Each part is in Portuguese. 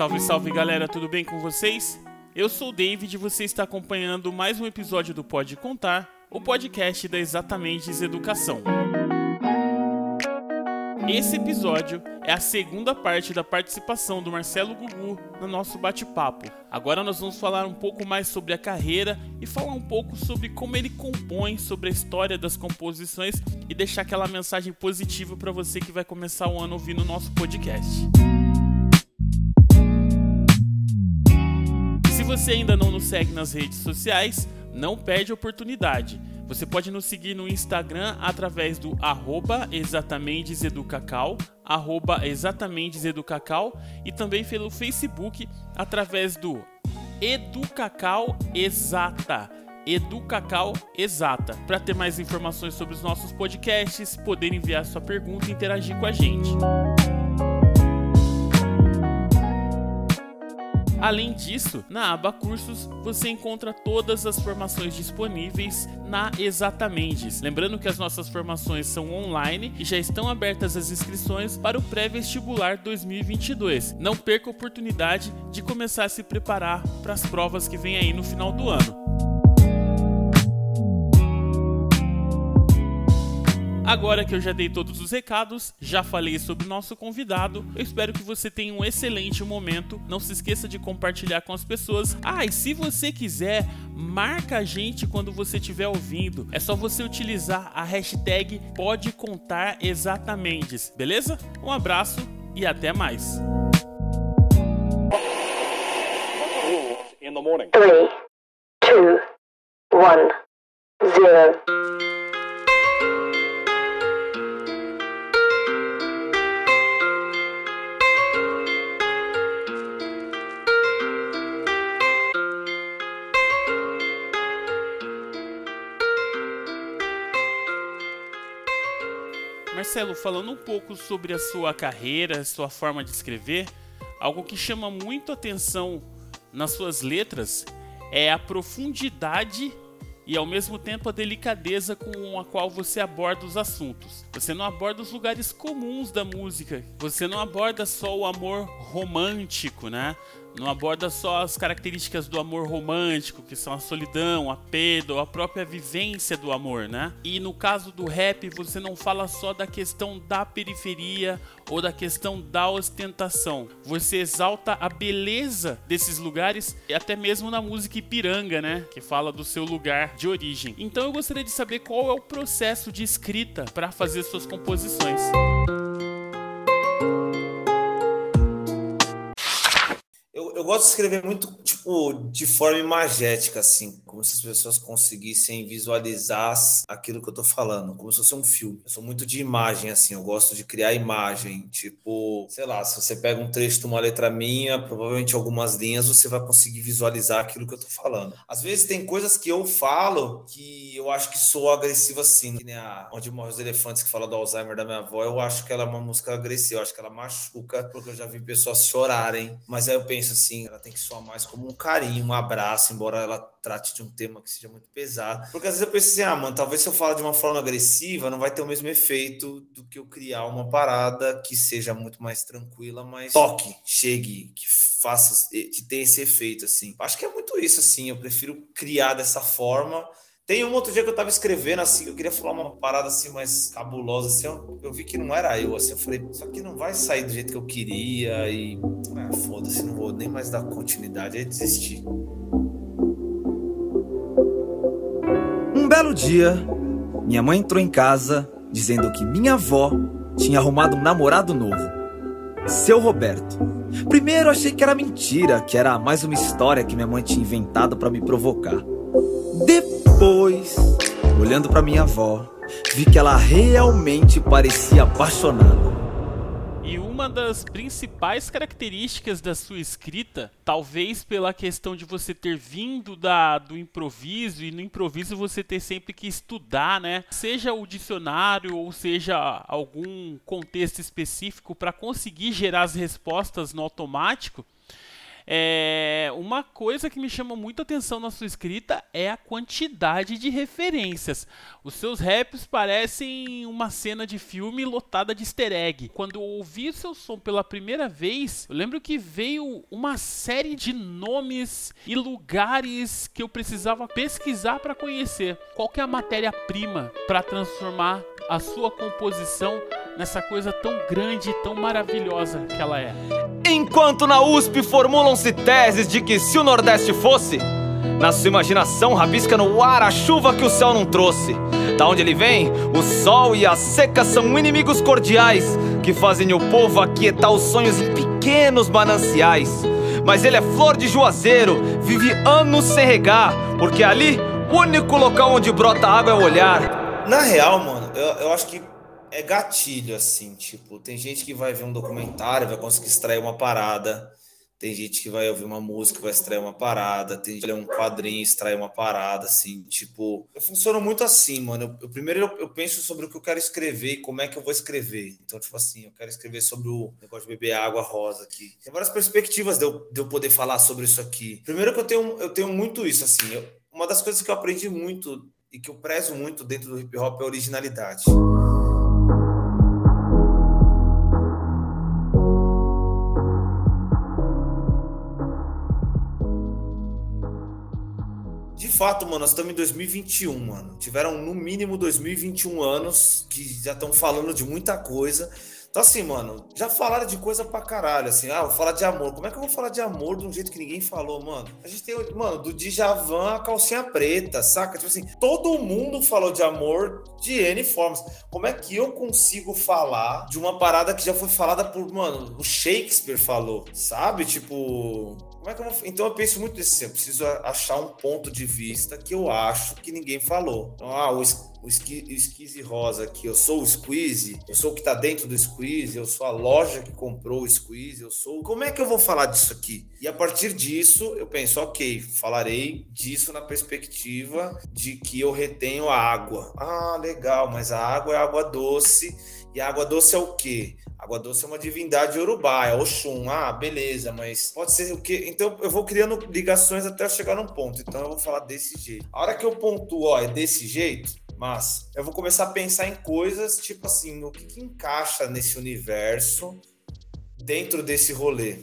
Salve, salve galera, tudo bem com vocês? Eu sou o David e você está acompanhando mais um episódio do Pode Contar, o podcast da Exatamente Educação. Esse episódio é a segunda parte da participação do Marcelo Gugu no nosso bate-papo. Agora nós vamos falar um pouco mais sobre a carreira e falar um pouco sobre como ele compõe, sobre a história das composições e deixar aquela mensagem positiva para você que vai começar o ano ouvindo o nosso podcast. Se você ainda não nos segue nas redes sociais, não perde a oportunidade. Você pode nos seguir no Instagram através do arroba exatamenteseducacau, arroba e também pelo Facebook através do Educacau Exata. Educacau Exata, para ter mais informações sobre os nossos podcasts, poder enviar sua pergunta e interagir com a gente. Além disso, na aba Cursos você encontra todas as formações disponíveis na Exatamente. Lembrando que as nossas formações são online e já estão abertas as inscrições para o pré-vestibular 2022. Não perca a oportunidade de começar a se preparar para as provas que vem aí no final do ano. Agora que eu já dei todos os recados, já falei sobre o nosso convidado, eu espero que você tenha um excelente momento. Não se esqueça de compartilhar com as pessoas. Ah, e se você quiser, marca a gente quando você estiver ouvindo. É só você utilizar a hashtag Pode Contar Exatamente, beleza? Um abraço e até mais. In the morning. Three, two, one, zero. Marcelo, falando um pouco sobre a sua carreira, sua forma de escrever, algo que chama muito atenção nas suas letras é a profundidade e ao mesmo tempo a delicadeza com a qual você aborda os assuntos. Você não aborda os lugares comuns da música, você não aborda só o amor romântico, né? Não aborda só as características do amor romântico, que são a solidão, a perda, a própria vivência do amor, né? E no caso do rap, você não fala só da questão da periferia ou da questão da ostentação. Você exalta a beleza desses lugares, e até mesmo na música Ipiranga, né? Que fala do seu lugar de origem. Então eu gostaria de saber qual é o processo de escrita para fazer suas composições. eu gosto de escrever muito, tipo, de forma imagética, assim, como se as pessoas conseguissem visualizar aquilo que eu tô falando, como se fosse um filme. Eu sou muito de imagem, assim, eu gosto de criar imagem, tipo, sei lá, se você pega um trecho de uma letra minha, provavelmente algumas linhas você vai conseguir visualizar aquilo que eu tô falando. Às vezes tem coisas que eu falo que eu acho que sou agressivo assim, que nem a Onde Morre os Elefantes, que fala do Alzheimer da minha avó, eu acho que ela é uma música agressiva, eu acho que ela machuca, porque eu já vi pessoas chorarem, mas aí eu penso assim, assim, ela tem que soar mais como um carinho, um abraço, embora ela trate de um tema que seja muito pesado. Porque às vezes eu penso assim, ah, mano, talvez se eu falar de uma forma agressiva, não vai ter o mesmo efeito do que eu criar uma parada que seja muito mais tranquila, mas toque, chegue, que faça, que tenha esse efeito, assim. Acho que é muito isso, assim, eu prefiro criar dessa forma tem um outro dia que eu tava escrevendo assim, eu queria falar uma parada assim mais cabulosa, assim, eu, eu vi que não era eu, assim, eu falei, só que não vai sair do jeito que eu queria e ah, foda-se, não vou nem mais dar continuidade, aí desisti. Um belo dia, minha mãe entrou em casa dizendo que minha avó tinha arrumado um namorado novo, seu Roberto. Primeiro achei que era mentira, que era mais uma história que minha mãe tinha inventado para me provocar. Depois olhando para minha avó, vi que ela realmente parecia apaixonada. E uma das principais características da sua escrita, talvez pela questão de você ter vindo da, do improviso e no improviso você ter sempre que estudar, né? Seja o dicionário ou seja algum contexto específico para conseguir gerar as respostas no automático É, uma coisa que me chama muito atenção na sua escrita é a quantidade de referências. Os seus raps parecem uma cena de filme lotada de easter egg. Quando eu ouvi seu som pela primeira vez, eu lembro que veio uma série de nomes e lugares que eu precisava pesquisar para conhecer. Qual é a matéria-prima para transformar a sua composição nessa coisa tão grande e tão maravilhosa que ela é. Enquanto na USP formulam-se teses de que se o Nordeste fosse, na sua imaginação rabisca no ar a chuva que o céu não trouxe. Da onde ele vem, o sol e a seca são inimigos cordiais que fazem o povo aquietar os sonhos em pequenos mananciais. Mas ele é flor de juazeiro, vive anos sem regar, porque ali o único local onde brota água é o olhar. Na real, mano, eu, eu acho que é gatilho, assim, tipo, tem gente que vai ver um documentário, vai conseguir extrair uma parada, tem gente que vai ouvir uma música, vai extrair uma parada, tem gente que ler um quadrinho, extrair uma parada, assim, tipo, eu funciono muito assim, mano, eu, eu primeiro eu, eu, penso sobre o que eu quero escrever e como é que eu vou escrever, então, tipo assim, eu quero escrever sobre o negócio de beber água rosa aqui, tem várias perspectivas de eu, de eu poder falar sobre isso aqui, primeiro que eu tenho, eu tenho muito isso, assim, eu, uma das coisas que eu aprendi muito e que eu prezo muito dentro do hip hop é a originalidade. Fato, mano, nós estamos em 2021, mano. Tiveram no mínimo 2021 anos que já estão falando de muita coisa. Então, assim, mano, já falaram de coisa pra caralho, assim, ah, vou falar de amor. Como é que eu vou falar de amor de um jeito que ninguém falou, mano? A gente tem, mano, do Djavan a calcinha preta, saca? Tipo assim, todo mundo falou de amor de N formas. Como é que eu consigo falar de uma parada que já foi falada por, mano, o Shakespeare falou, sabe? Tipo, como é que eu. Então eu penso muito nisso. Eu preciso achar um ponto de vista que eu acho que ninguém falou. Então, ah, o, o, Squeeze Rosa aqui, eu sou o Squeeze, eu sou o que tá dentro do Squeeze, eu sou a loja que comprou o Squeeze, eu sou. Como é que eu vou falar disso aqui? E a partir disso, eu penso, ok, falarei disso na perspectiva de que eu retenho a água. Ah, legal, mas a água é água doce. E a água doce é o quê? Água doce é uma divindade urubá, é Oxum. Ah, beleza, mas pode ser o quê? Então eu vou criando ligações até chegar num ponto. Então eu vou falar desse jeito. A hora que eu pontuo, ó, é desse jeito, mas eu vou começar a pensar em coisas tipo assim, o que, que encaixa nesse universo dentro desse rolê.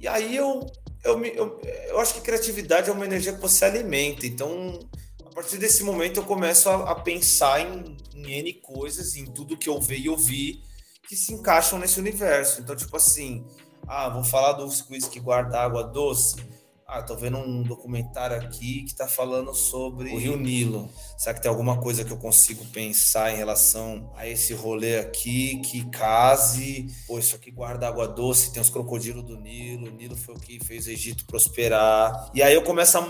E aí eu, eu, eu, eu acho que criatividade é uma energia que você alimenta. Então, a partir desse momento, eu começo a, a pensar em em N coisas, em tudo que eu vi e ouvi, que se encaixam nesse universo. Então, tipo assim, ah, vou falar dos quiz que guarda água doce. Ah, tô vendo um documentário aqui que tá falando sobre o Rio Nilo. Será que tem alguma coisa que eu consigo pensar em relação a esse rolê aqui que case? Pô, isso aqui guarda água doce, tem os crocodilos do Nilo. O Nilo foi o que fez o Egito prosperar. E aí eu começo a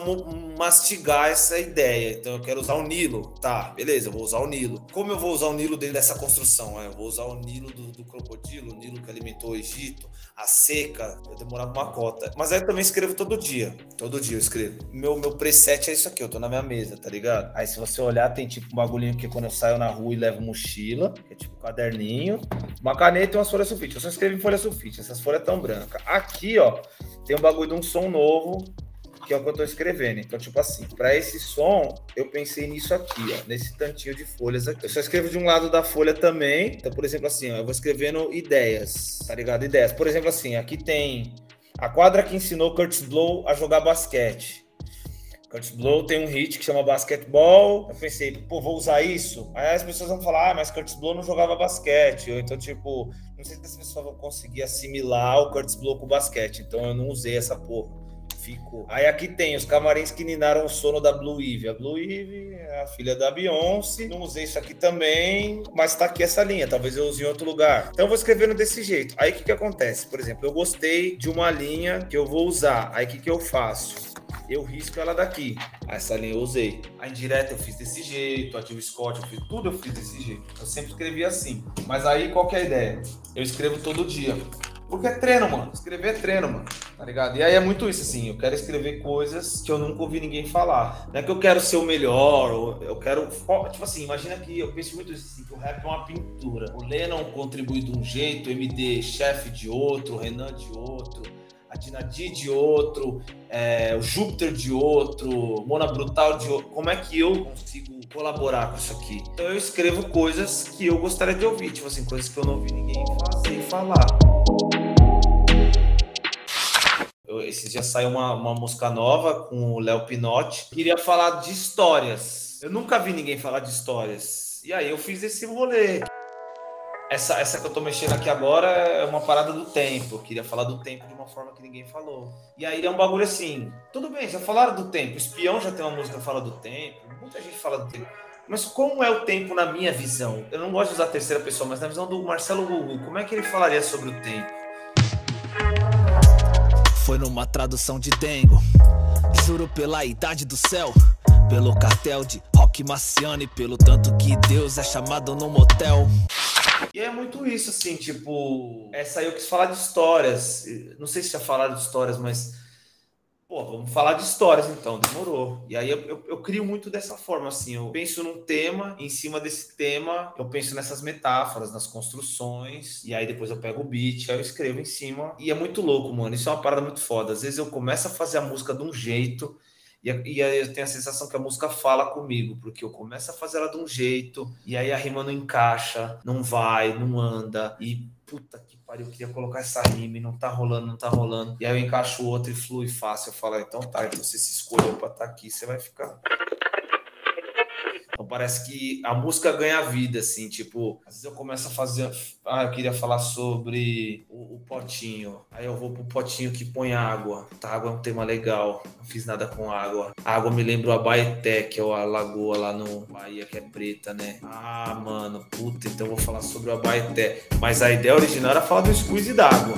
mastigar essa ideia. Então eu quero usar o Nilo. Tá, beleza, eu vou usar o Nilo. Como eu vou usar o Nilo dentro dessa construção? É, eu vou usar o Nilo do, do crocodilo, o Nilo que alimentou o Egito, a seca. Eu demorava uma cota. Mas aí eu também escrevo todo dia dia. Todo dia eu escrevo. Meu, meu preset é isso aqui, eu tô na minha mesa, tá ligado? Aí se você olhar, tem tipo um bagulhinho que quando eu saio na rua e levo mochila, que é tipo um caderninho, uma caneta e umas folhas sulfite. Eu só escrevo em folha sulfite, essas folhas tão brancas. Aqui, ó, tem um bagulho de um som novo, que é o que eu tô escrevendo. Então, tipo assim, para esse som, eu pensei nisso aqui, ó, nesse tantinho de folhas aqui. Eu só escrevo de um lado da folha também. Então, por exemplo, assim, ó, eu vou escrevendo ideias, tá ligado? Ideias. Por exemplo, assim, aqui tem a quadra que ensinou Curtis Blow a jogar basquete. Curtis Blow tem um hit que chama basquetebol. Eu pensei, pô, vou usar isso? Aí as pessoas vão falar, ah, mas Curtis Blow não jogava basquete. Ou então, tipo, não sei se as pessoas vão conseguir assimilar o Curtis Blow com o basquete. Então eu não usei essa porra ficou. Aí aqui tem os camarins que ninaram o sono da Blue Eve. A Blue Eve é a filha da Beyoncé. Não usei isso aqui também, mas tá aqui essa linha. Talvez eu use em outro lugar. Então eu vou escrevendo desse jeito. Aí o que, que acontece? Por exemplo, eu gostei de uma linha que eu vou usar. Aí o que, que eu faço? eu risco ela daqui. Essa linha eu usei. A indireta eu fiz desse jeito, a Jill Scott eu fiz tudo, eu fiz desse jeito. Eu sempre escrevi assim. Mas aí qual que é a ideia? Eu escrevo todo dia. Porque é treino, mano. Escrever é treino, mano. Tá ligado? E aí é muito isso, assim. Eu quero escrever coisas que eu nunca ouvi ninguém falar. Não é que eu quero ser o melhor, ou eu quero. Tipo assim, imagina que eu penso muito assim, que o rap é uma pintura. O Lennon contribui de um jeito, o MD chefe de outro, o Renan de outro, a a Dinadi de outro, é, o Júpiter de outro, Mona Brutal de outro. Como é que eu consigo colaborar com isso aqui? Então eu escrevo coisas que eu gostaria de ouvir, tipo assim, coisas que eu não ouvi ninguém fazer e falar. Eu, esse dia saiu uma, uma música nova com o Léo Pinotti. Queria falar de histórias. Eu nunca vi ninguém falar de histórias. E aí eu fiz esse rolê. Essa, essa que eu tô mexendo aqui agora é uma parada do tempo. Eu queria falar do tempo de uma forma que ninguém falou. E aí é um bagulho assim. Tudo bem, já falaram do tempo. O espião já tem uma música que fala do tempo. Muita gente fala do tempo. Mas como é o tempo na minha visão? Eu não gosto de usar a terceira pessoa, mas na visão do Marcelo Gugu, como é que ele falaria sobre o tempo? Foi numa tradução de Dengo. Juro pela idade do céu. Pelo cartel de rock marciano e pelo tanto que Deus é chamado no motel. E é muito isso, assim, tipo, essa aí eu quis falar de histórias. Não sei se já falaram de histórias, mas. Pô, vamos falar de histórias então, demorou. E aí eu, eu, eu, crio muito dessa forma, assim, eu penso num tema, em cima desse tema, eu penso nessas metáforas, nas construções, e aí depois eu pego o beat, aí eu escrevo em cima. E é muito louco, mano. Isso é uma parada muito foda. Às vezes eu começo a fazer a música de um jeito, e, e aí eu tenho a sensação que a música fala comigo, porque eu começo a fazer ela de um jeito, e aí a rima não encaixa, não vai, não anda, e puta que pariu, eu queria colocar essa rima não tá rolando, não tá rolando. E aí eu encaixo outro e flui fácil. Eu falo, ah, então tá, então você se escolheu pra estar tá aqui, você vai ficar. Então parece que a música ganha vida, assim, tipo, às vezes eu começo a fazer. Ah, eu queria falar sobre o, o potinho. Aí eu vou pro potinho que põe água. Tá, água é um tema legal. Não fiz nada com água. A água me lembra o Abaeté, que é a lagoa lá no Bahia, que é preta, né? Ah, mano, puta, então eu vou falar sobre o Abaeté. Mas a ideia original era falar do squeeze d'água.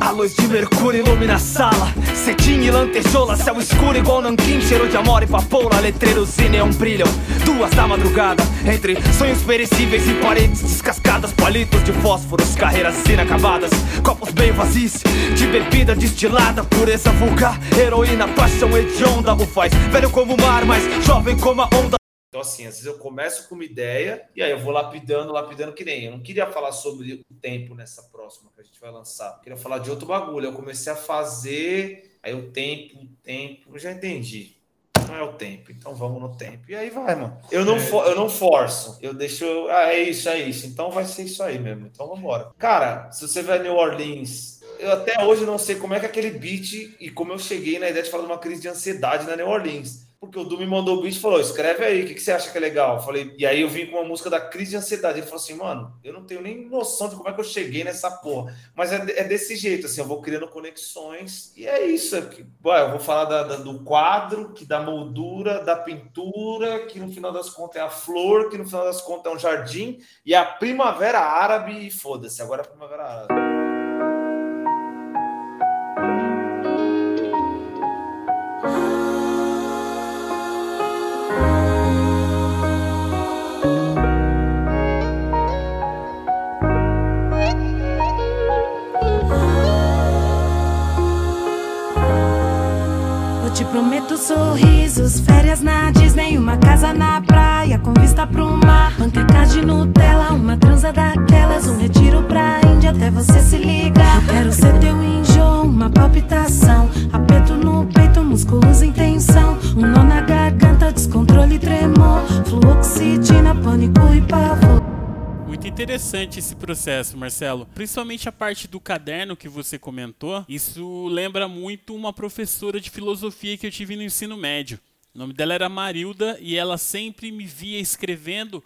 A luz de mercúrio ilumina a sala. Cetim e lantejola, céu escuro igual nanquim Cheiro de amor e papoula, letreiros e neon brilham. Duas da madrugada, entre sonhos perecíveis e paredes descascadas Palitos de fósforos, carreiras inacabadas Copos bem vazios, de bebida destilada Pureza vulgar, heroína, paixão hedionda O faz velho como o mar, mas jovem como a onda então, assim, às vezes eu começo com uma ideia e aí eu vou lapidando, lapidando que nem. Eu não queria falar sobre o tempo nessa próxima que a gente vai lançar. Eu queria falar de outro bagulho. Eu comecei a fazer, aí o tempo, o tempo, eu já entendi. Não é o tempo, então vamos no tempo. E aí vai, mano. Eu não, for, eu não forço, eu deixo. Ah, é isso, é isso. Então vai ser isso aí mesmo. Então vamos embora. Cara, se você vai New Orleans, eu até hoje não sei como é que aquele beat e como eu cheguei na ideia de falar de uma crise de ansiedade na New Orleans porque o Du me mandou o beat e falou: escreve aí, o que, que, você acha que é legal? Eu falei, e aí eu vim com uma música da crise de ansiedade. Ele falou assim, mano, eu não tenho nem noção de como é que eu cheguei nessa porra. Mas é, é desse jeito, assim, eu vou criando conexões, e é isso. É que, ué, eu vou falar da, da, do quadro, que da moldura, da pintura, que no final das contas é a flor, que no final das contas é um jardim, e a primavera árabe, e foda-se, agora é a primavera árabe. Prometo sorrisos, férias na Disney, uma casa na praia com vista pro mar, panquecas de Nutella, uma transa daquelas, um retiro pra Índia até você se ligar. Eu quero ser teu enjoo, uma palpitação, aperto no peito, músculos em tensão, um nó na garganta, descontrole, tremor, fluoxetina, pânico e pavor muito interessante esse processo, Marcelo. Principalmente a parte do caderno que você comentou. Isso lembra muito uma professora de filosofia que eu tive no ensino médio. O nome dela era Marilda e ela sempre me via escrevendo.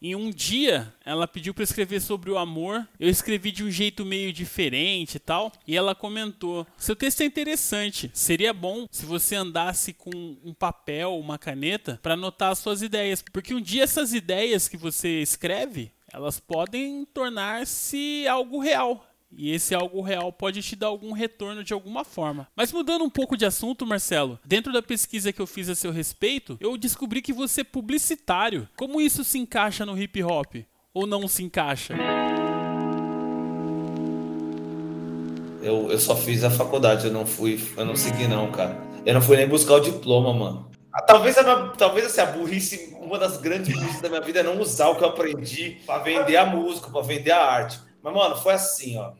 Em um dia, ela pediu para escrever sobre o amor. Eu escrevi de um jeito meio diferente e tal. E ela comentou: Seu texto é interessante. Seria bom se você andasse com um papel, uma caneta, para anotar as suas ideias. Porque um dia essas ideias que você escreve, elas podem tornar-se algo real. E esse algo real pode te dar algum retorno de alguma forma. Mas mudando um pouco de assunto, Marcelo, dentro da pesquisa que eu fiz a seu respeito, eu descobri que você é publicitário. Como isso se encaixa no hip hop? Ou não se encaixa? Eu, eu só fiz a faculdade, eu não fui, eu não segui não, cara. Eu não fui nem buscar o diploma, mano. Talvez, a talvez assim, a burrice, uma das grandes burrices da minha vida é não usar o que eu aprendi para vender a música, para vender a arte. Mas, mano, foi assim, ó.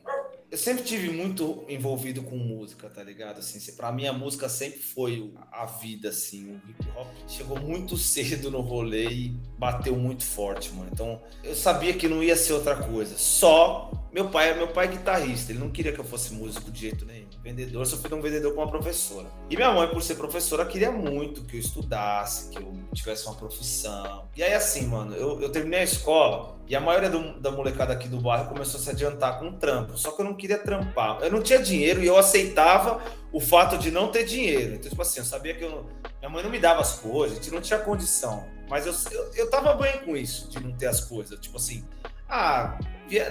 eu sempre tive muito envolvido com música, tá ligado? Assim, para mim a música sempre foi a vida, assim. O hip hop chegou muito cedo no rolê e bateu muito forte, mano. Então eu sabia que não ia ser outra coisa. Só meu pai, meu pai é guitarrista, ele não queria que eu fosse músico de jeito nenhum. Vendedor, só fui um vendedor com uma professora. E minha mãe, por ser professora, queria muito que eu estudasse, que eu tivesse uma profissão. E aí, assim, mano, eu, eu terminei a escola e a maioria do, da molecada aqui do bairro começou a se adiantar com trampo. Só que eu não queria trampar. Eu não tinha dinheiro e eu aceitava o fato de não ter dinheiro. Então, tipo assim, eu sabia que eu, minha mãe não me dava as coisas, a gente não tinha condição. Mas eu, eu, eu tava bem com isso, de não ter as coisas. Tipo assim, ah,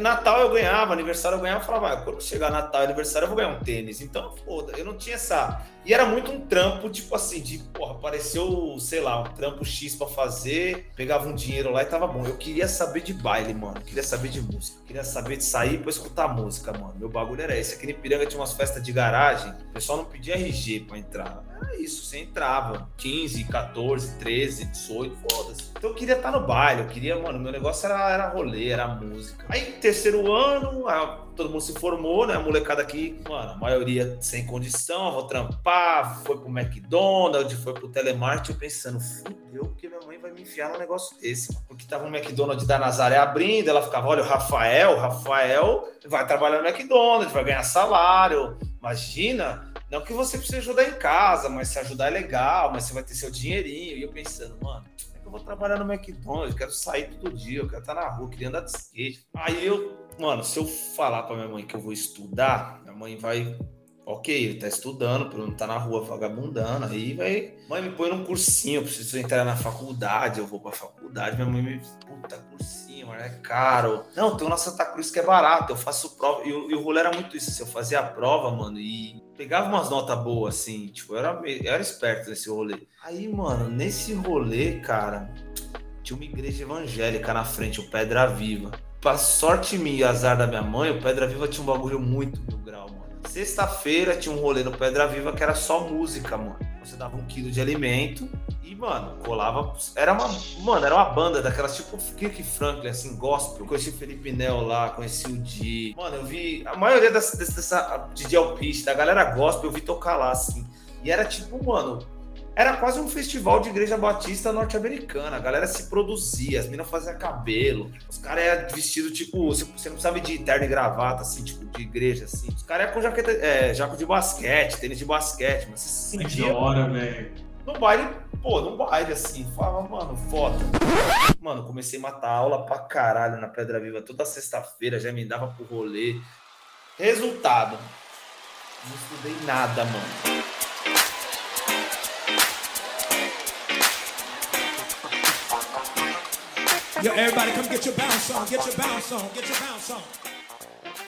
Natal eu ganhava, aniversário eu ganhava, eu falava, ah, quando chegar Natal aniversário eu vou ganhar um tênis. Então, foda, eu não tinha essa. E era muito um trampo, tipo assim, de, porra, apareceu, sei lá, um trampo X pra fazer, pegava um dinheiro lá e tava bom. Eu queria saber de baile, mano. Eu queria saber de música. Eu queria saber de sair pra escutar música, mano. Meu bagulho era esse. Aqui em Piranga tinha umas festas de garagem, o pessoal não pedia RG pra entrar. Era isso, você entrava. 15, 14, 13, 18, foda-se. Então eu queria estar no baile, eu queria, mano, meu negócio era, era rolê, era música. Aí, terceiro ano, todo mundo se formou, né? A molecada aqui, mano, a maioria sem condição, vou trampar, foi pro McDonald's, foi pro telemarketing, pensando, fudeu, porque minha mãe vai me enfiar num negócio desse. Porque tava um McDonald's da Nazaré abrindo, ela ficava, olha, o Rafael, o Rafael vai trabalhar no McDonald's, vai ganhar salário. Imagina, não que você precise ajudar em casa, mas se ajudar é legal, mas você vai ter seu dinheirinho. E eu pensando, mano, é eu vou trabalhar no McDonald's, quero sair todo dia, eu quero estar na rua, queria andar de skate. Aí eu mano, se eu falar pra minha mãe que eu vou estudar, minha mãe vai. Ok, ele tá estudando, pra não tá na rua vagabundando, aí vai. Mãe, me põe num cursinho, eu preciso entrar na faculdade, eu vou pra faculdade, minha mãe me. Puta, cursinho, mas é caro. Não, tem uma Santa Cruz que é barato, eu faço prova. E, e o rolê era muito isso, assim, eu fazia a prova, mano, e pegava umas notas boas, assim, tipo, eu era, eu era esperto nesse rolê. Aí, mano, nesse rolê, cara, tinha uma igreja evangélica na frente, o Pedra Viva pra sorte minha e azar da minha mãe, o Pedra Viva tinha um bagulho muito mil grau, mano. Sexta-feira tinha um rolê no Pedra Viva que era só música, mano. Você dava um quilo de alimento e, mano, colava. Era uma. Mano, era uma banda daquelas tipo Kirk Franklin, assim, gospel. Eu conheci o Felipe Nel lá, conheci o Di. Mano, eu vi. A maioria dessa, dessa DJ Alpiste, da galera gospel, eu vi tocar lá, assim. E era tipo, mano, era quase um festival de igreja batista norte-americana. A galera se produzia, as minas faziam cabelo. Os caras eram vestidos, tipo, você não sabe de terno e gravata, assim, tipo, de igreja, assim. Os caras iam com jaqueta, é, jaco de basquete, tênis de basquete, mas você se sentia. Que hora, velho. No baile, pô, no baile, assim, falava, mano, foda. Mano, comecei a matar aula pra caralho na Pedra Viva toda sexta-feira, já me dava pro rolê. Resultado, não estudei nada, mano. Yo, everybody come get your bounce on, get your bounce on, get your bounce on.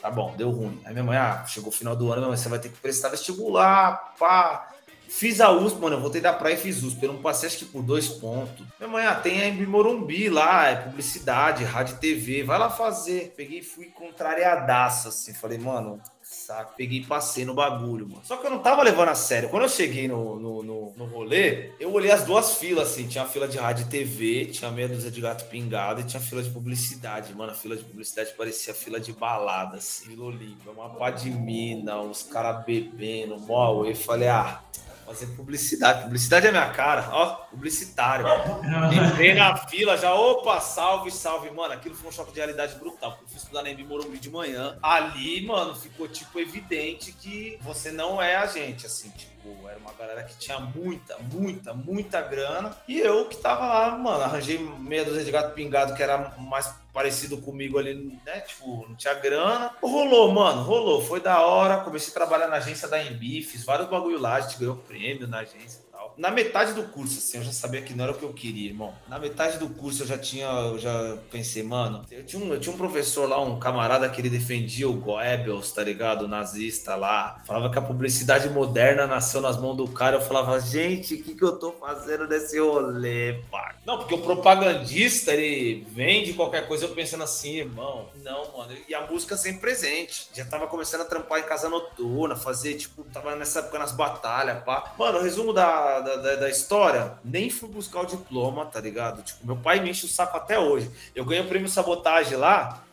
Tá bom, deu ruim. Aí minha mãe, ah, chegou o final do ano, você vai ter que prestar vestibular, pá. Fiz a USP, mano, eu voltei da praia e fiz USP. Eu não passei acho que por dois pontos. Minha mãe, ah, tem a Morumbi lá, é publicidade, rádio TV, vai lá fazer. Peguei e fui contrariadaço, assim. Falei, mano, saco. Peguei e passei no bagulho, mano. Só que eu não tava levando a sério. Quando eu cheguei no, no, no, no rolê, eu olhei as duas filas, assim. Tinha a fila de rádio e TV, tinha meia dúzia de gato pingado e tinha a fila de publicidade. Mano, a fila de publicidade parecia fila de balada, assim. Vila Olímpia, uma pá de mina, os caras bebendo, mó. Eu falei, ah, fazer publicidade. Publicidade é minha cara, ó, publicitário. Entrei na fila já, opa, salve, salve, mano. Aquilo foi um choque de realidade brutal. Porque eu fui estudar na Embi Morumbi de manhã. Ali, mano, ficou tipo evidente que você não é a gente, assim, tipo Tipo, era uma galera que tinha muita, muita, muita grana. E eu que tava lá, mano, arranjei meia dúzia de gato pingado que era mais parecido comigo ali, né? Tipo, não tinha grana. Rolou, mano, rolou. Foi da hora. Comecei a trabalhar na agência da Embi, fiz vários bagulho lá, a gente ganhou prêmio na agência na metade do curso, assim, eu já sabia que não era o que eu queria, irmão. Na metade do curso eu já tinha, eu já pensei, mano, eu tinha um, eu tinha um professor lá, um camarada que ele defendia o Goebbels, tá ligado? O nazista lá. Falava que a publicidade moderna nasceu nas mãos do cara. Eu falava, gente, o que, que eu tô fazendo nesse rolê, pá? Não, porque o propagandista, ele vende qualquer coisa eu pensando assim, irmão. Não, mano. E a música sempre presente. Já tava começando a trampar em casa noturna, fazer, tipo, tava nessa época nas batalhas, pá. Mano, o resumo da da, da, da, história, nem fui buscar o diploma, tá ligado? Tipo, meu pai me enche o saco até hoje. Eu ganhei o prêmio Sabotagem lá,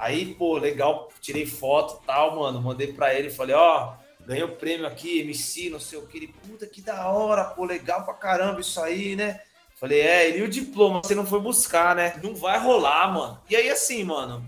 Aí, pô, legal, tirei foto tal, mano. Mandei pra ele, falei, ó, ganhei o prêmio aqui, MC, não sei o que. Ele, puta, que da hora, pô, legal pra caramba isso aí, né? Falei, é, e o diploma, você não foi buscar, né? Não vai rolar, mano. E aí, assim, mano,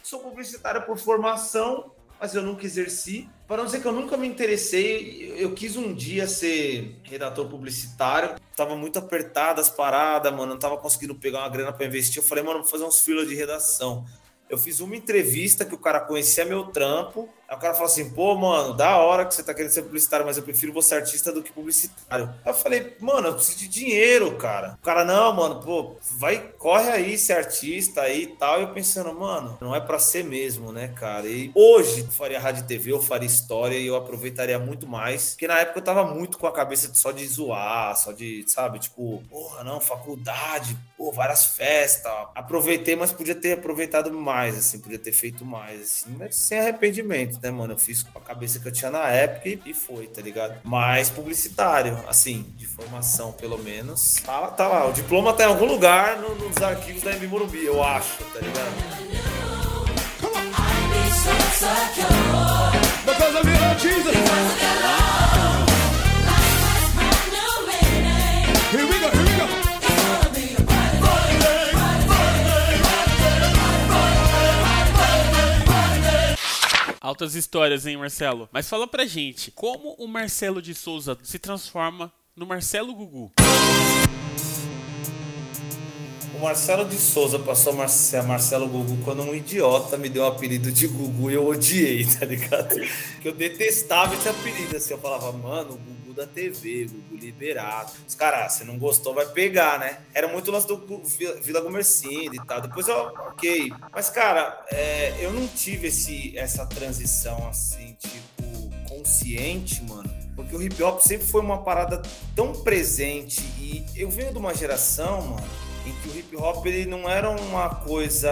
sou publicitário por formação, mas eu nunca exerci. Para não dizer que eu nunca me interessei, eu quis um dia ser redator publicitário. Tava muito apertado as paradas, mano. Não tava conseguindo pegar uma grana para investir. Eu falei, mano, vou fazer uns filas de redação. Eu fiz uma entrevista que o cara conhecia meu trampo. Aí o cara falou assim: pô, mano, da hora que você tá querendo ser publicitário, mas eu prefiro você artista do que publicitário. Aí eu falei, mano, eu preciso de dinheiro, cara. O cara, não, mano, pô, vai, corre aí, ser artista aí e tal. E eu pensando, mano, não é para ser mesmo, né, cara? E hoje eu faria rádio TV, eu faria história e eu aproveitaria muito mais. Porque na época eu tava muito com a cabeça só de zoar, só de, sabe, tipo, porra, não, faculdade, pô, várias festas. Aproveitei, mas podia ter aproveitado mais, assim, podia ter feito mais, assim, sem arrependimento né, mano? Eu fiz com a cabeça que eu tinha na época e, foi, tá ligado? Mas publicitário, assim, de formação pelo menos. Tá, tá lá, o diploma tá em algum lugar no, nos arquivos da MB Morumbi, eu acho, tá ligado? Altas histórias, hein, Marcelo? Mas fala pra gente, como o Marcelo de Souza se transforma no Marcelo Gugu? O Marcelo de Souza passou a ser Marcelo Gugu quando um idiota me deu o apelido de Gugu e eu odiei, tá ligado? Que eu detestava esse apelido, assim, eu falava, mano, Gugu da TV, Gugu liberado. Os caras, se não gostou, vai pegar, né? Era muito lance do Vila Gomercindo e tal. Depois eu, ok. Mas, cara, é, eu não tive esse, essa transição, assim, tipo, consciente, mano. Porque o hip hop sempre foi uma parada tão presente e eu venho de uma geração, mano, em que o hip hop ele não era uma coisa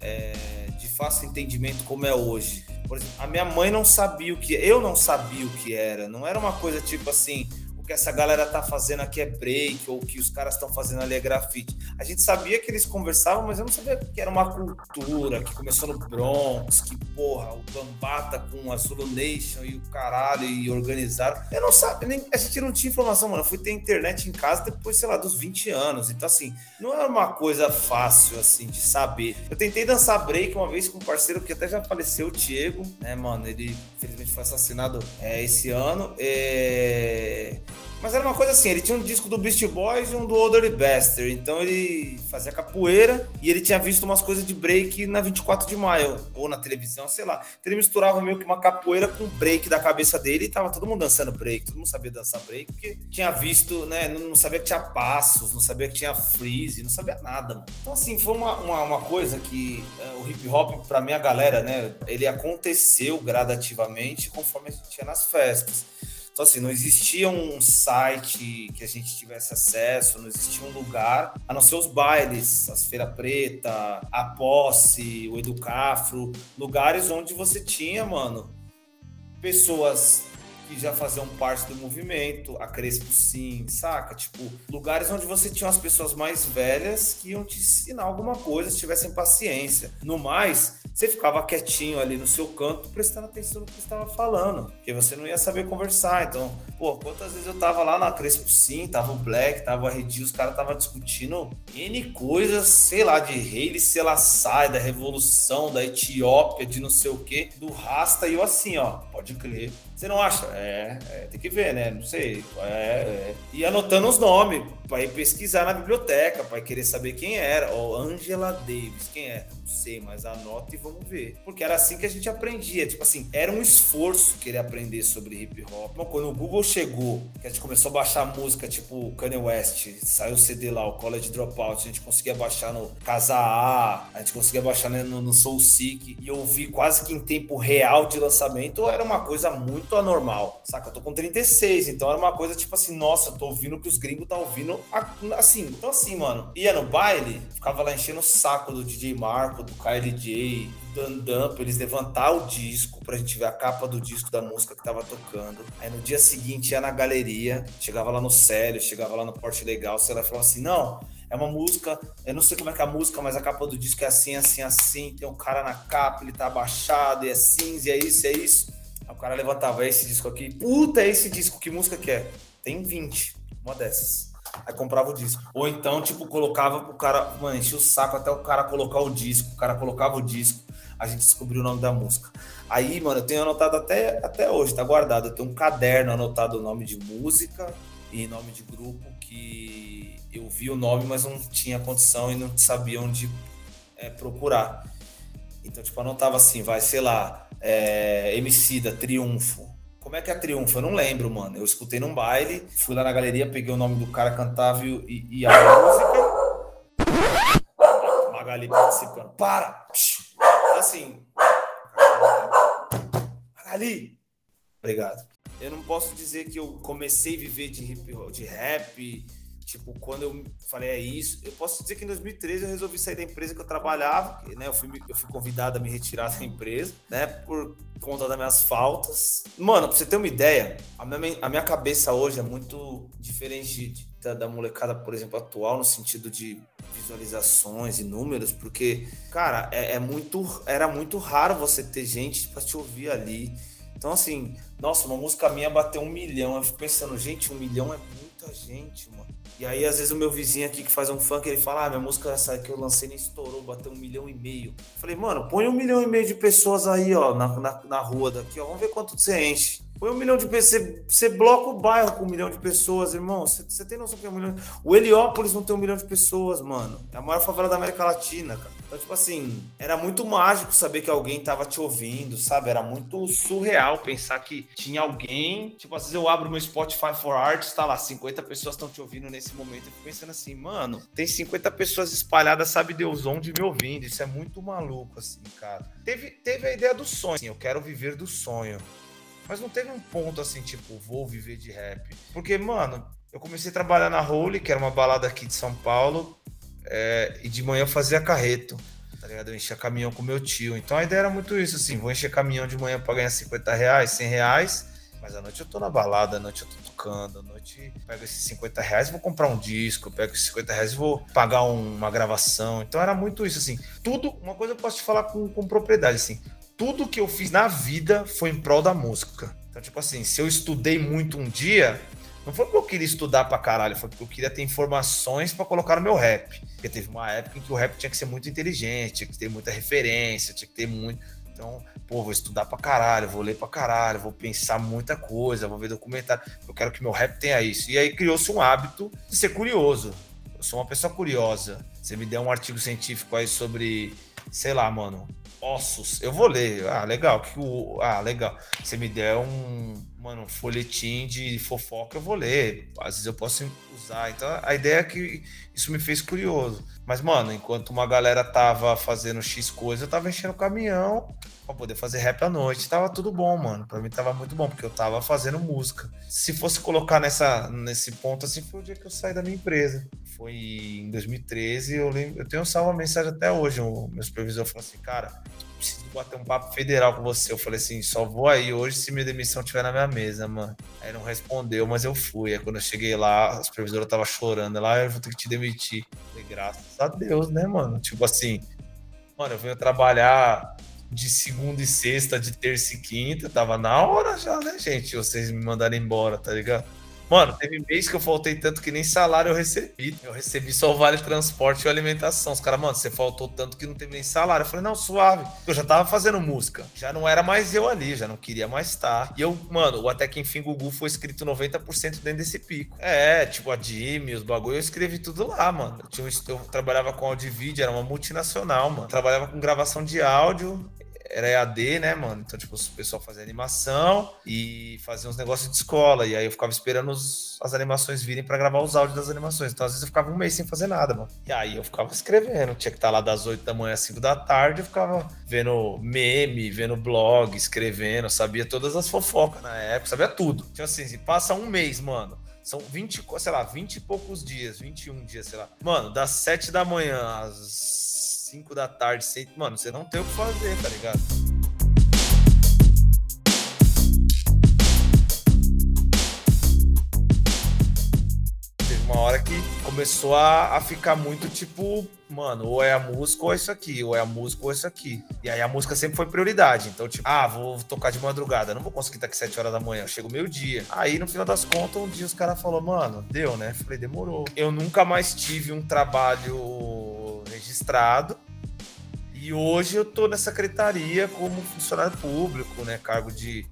é, de fácil entendimento como é hoje. Por exemplo, a minha mãe não sabia o que, eu não sabia o que era. Não era uma coisa tipo assim, que essa galera tá fazendo aqui é break, ou que os caras estão fazendo ali é grafite. A gente sabia que eles conversavam, mas eu não sabia que era uma cultura, que começou no Bronx, que porra, o Bambata com a Zulu Nation e o caralho, e organizaram. Eu não sabia, nem, a gente não tinha informação, mano. Eu fui ter internet em casa depois, sei lá, dos 20 anos. Então, assim, não era uma coisa fácil, assim, de saber. Eu tentei dançar break uma vez com um parceiro que até já faleceu, o Diego, né, mano? Ele, infelizmente, foi assassinado é, esse ano. É... Mas era uma coisa assim, ele tinha um disco do Beast Boys e um do Older Bester. Então ele fazia capoeira e ele tinha visto umas coisas de break na 24 de maio, ou na televisão, sei lá. Então ele misturava meio que uma capoeira com break da cabeça dele e tava todo mundo dançando break. Todo mundo sabia dançar break, porque tinha visto, né? Não sabia que tinha passos, não sabia que tinha freeze, não sabia nada. Mano. Então, assim, foi uma, uma, uma coisa que uh, o hip hop, pra minha galera, né? Ele aconteceu gradativamente conforme a gente tinha nas festas. Então, assim, não existia um site que a gente tivesse acesso, não existia um lugar, a não ser os bailes, as Feira Preta, a Posse, o Educafro, lugares onde você tinha, mano, pessoas que já faziam parte do movimento, a Crespo sim, saca? Tipo, lugares onde você tinha as pessoas mais velhas que iam te ensinar alguma coisa, se tivessem paciência. No mais, você ficava quietinho ali no seu canto, prestando atenção no que estava falando, porque você não ia saber conversar. Então, pô, quantas vezes eu tava lá na Crespo Sim, tava o Black, tava o RD, os caras tava discutindo N coisas, sei lá, de Haile Selassie, da Revolução, da Etiópia, de não sei o que, do Rasta, e eu assim, ó, pode crer. Você não acha? É, é, tem que ver, né? Não sei. É, é. E anotando os nomes, para ir pesquisar na biblioteca, para querer saber quem era. Ó, oh, Angela Davis, quem é? Não sei, mas anota e vamos ver. Porque era assim que a gente aprendia. Tipo assim, era um esforço querer aprender sobre hip hop. quando o Google chegou, que a gente começou a baixar música tipo Kanye West, saiu o CD lá, o College Dropout, a gente conseguia baixar no Casa A, a gente conseguia baixar né, no, no Soul Seek e ouvir quase que em tempo real de lançamento, era uma coisa muito muito anormal, saca? Eu tô com 36, então era uma coisa tipo assim, nossa, tô ouvindo o que os gringos tá ouvindo assim. Então assim, mano, ia no baile, ficava lá enchendo o saco do DJ Marco, do KLJ, Dan pra eles levantar o disco pra gente ver a capa do disco da música que tava tocando. Aí no dia seguinte ia na galeria, chegava lá no Célio, chegava lá no Porte Legal, você lá falava assim: não, é uma música, eu não sei como é que é a música, mas a capa do disco é assim, assim, assim, tem um cara na capa, ele tá abaixado, e é cinza, e é isso, é isso. Aí o cara levantava, esse disco aqui, puta, é esse disco, que música que é? Tem 20, uma dessas. Aí comprava o disco. Ou então, tipo, colocava pro cara, mano, enchia o saco até o cara colocar o disco, o cara colocava o disco, a gente descobriu o nome da música. Aí, mano, eu tenho anotado até, até hoje, tá guardado. Eu tenho um caderno anotado o nome de música e nome de grupo que eu vi o nome, mas não tinha condição e não sabia onde é, procurar. Então, tipo, anotava assim, vai, sei lá, é, da Triunfo. Como é que é Triunfo? Eu não lembro, mano. Eu escutei num baile, fui lá na galeria, peguei o nome do cara, cantava e, e a música. Magali participando. Para! Assim. Magali! Obrigado. Eu não posso dizer que eu comecei a viver de hip de rap, Tipo, quando eu falei é isso, eu posso dizer que em 2013 eu resolvi sair da empresa que eu trabalhava, né? Eu fui, eu fui convidado a me retirar da empresa, né? Por conta das minhas faltas. Mano, pra você ter uma ideia, a minha, a minha cabeça hoje é muito diferente de, da, da molecada, por exemplo, atual, no sentido de visualizações e números, porque, cara, é, é muito, era muito raro você ter gente para te ouvir ali. Então, assim, nossa, uma música minha bateu um milhão. Eu fico pensando, gente, um milhão é muita gente, mano. E aí, às vezes, o meu vizinho aqui que faz um funk, ele fala: Ah, minha música essa que eu lancei nem estourou, bateu um milhão e meio. Eu falei, mano, põe um milhão e meio de pessoas aí, ó, na, na, na rua daqui, ó. Vamos ver quanto você enche. Põe um milhão de pessoas. Você, bloca o bairro com um milhão de pessoas, irmão. Você, tem noção que é um milhão. O Heliópolis não tem um milhão de pessoas, mano. É a maior favela da América Latina, cara. Então, tipo assim, era muito mágico saber que alguém tava te ouvindo, sabe? Era muito surreal pensar que tinha alguém. Tipo, às vezes eu abro meu Spotify for Arts, tá lá, 50 pessoas estão te ouvindo nesse momento. Eu fico pensando assim, mano, tem 50 pessoas espalhadas, sabe Deus onde me ouvindo. Isso é muito maluco, assim, cara. Teve, teve a ideia do sonho, assim, eu quero viver do sonho. Mas não teve um ponto assim, tipo, vou viver de rap. Porque, mano, eu comecei a trabalhar na Holy, que era uma balada aqui de São Paulo, é, e de manhã eu fazia carreto, tá ligado? Eu enchia caminhão com meu tio. Então a ideia era muito isso, assim, vou encher caminhão de manhã para ganhar 50 reais, 100 reais, mas à noite eu tô na balada, à noite eu tô tocando, à noite pego esses 50 reais vou comprar um disco, pego esses 50 reais e vou pagar um, uma gravação. Então era muito isso, assim. Tudo, uma coisa eu posso te falar com, com propriedade, assim tudo que eu fiz na vida foi em prol da música. Então, tipo assim, se eu estudei muito um dia, não foi porque eu queria estudar pra caralho, foi porque eu queria ter informações para colocar no meu rap. Porque teve uma época em que o rap tinha que ser muito inteligente, tinha que ter muita referência, tinha que ter muito. Então, pô, vou estudar pra caralho, vou ler pra caralho, vou pensar muita coisa, vou ver documentário. Eu quero que meu rap tenha isso. E aí criou-se um hábito de ser curioso. Eu sou uma pessoa curiosa. Você me der um artigo científico aí sobre, sei lá, mano, ossos. Eu vou ler. Ah, legal. Que o, ah, legal. Você me der um, mano, folhetim de fofoca, eu vou ler. Às vezes eu posso usar. Então a ideia é que isso me fez curioso. Mas, mano, enquanto uma galera tava fazendo X coisa, eu tava enchendo o caminhão pra poder fazer rap à noite. Tava tudo bom, mano. Pra mim tava muito bom, porque eu tava fazendo música. Se fosse colocar nessa, nesse ponto assim, foi o dia que eu saí da minha empresa. Foi em 2013, eu, lembro, eu tenho salvo a mensagem até hoje. O meu supervisor falou assim, cara, preciso bater um papo federal com você. Eu falei assim, só vou aí hoje se minha demissão estiver na minha mesa, mano. Aí não respondeu, mas eu fui. Aí quando eu cheguei lá, a supervisora tava chorando. Lá, eu vou ter que te demitir. Eu falei, graças a Deus, né, mano? Tipo assim, mano, eu venho trabalhar de segunda e sexta, de terça e quinta, tava na hora já, né, gente? Vocês me mandarem embora, tá ligado? Mano, teve mês que eu faltei tanto que nem salário eu recebi. Eu recebi só o vale transporte e alimentação. Os caras, mano, você faltou tanto que não teve nem salário. Eu falei, não, suave. Eu já tava fazendo música. Já não era mais eu ali, já não queria mais estar. E eu, mano, o Até Que Enfim Gugu foi escrito 90% dentro desse pico. É, tipo a Jimmy, os bagulho, eu escrevi tudo lá, mano. Eu, tinha, eu trabalhava com Audiovídeo, era uma multinacional, mano. Trabalhava com gravação de áudio era EAD, né, mano? Então, tipo, o pessoal fazia animação e fazia uns negócios de escola. E aí eu ficava esperando os, as animações virem para gravar os áudios das animações. Então, às vezes eu ficava um mês sem fazer nada, mano. E aí eu ficava escrevendo. Tinha que estar lá das 8 da manhã às 5 da tarde. Eu ficava vendo meme, vendo blog, escrevendo. Sabia todas as fofocas na época, sabia tudo. Então, assim, passa um mês, mano. São 20, sei lá, 20 e poucos dias, 21 dias, sei lá. Mano, das 7 da manhã às 5 da tarde, sem... mano, você não tem o que fazer, tá ligado? Teve uma hora que começou a, a ficar muito tipo, mano, ou é a música ou é isso aqui, ou é a música ou é isso aqui. E aí a música sempre foi prioridade. Então, tipo, ah, vou tocar de madrugada, não vou conseguir estar aqui 7 horas da manhã, eu chego meio-dia. Aí, no final das contas, um dia os caras falaram, mano, deu, né? Falei, demorou. Eu nunca mais tive um trabalho registrado. E hoje eu tô nessa secretaria como funcionário público, né? Cargo de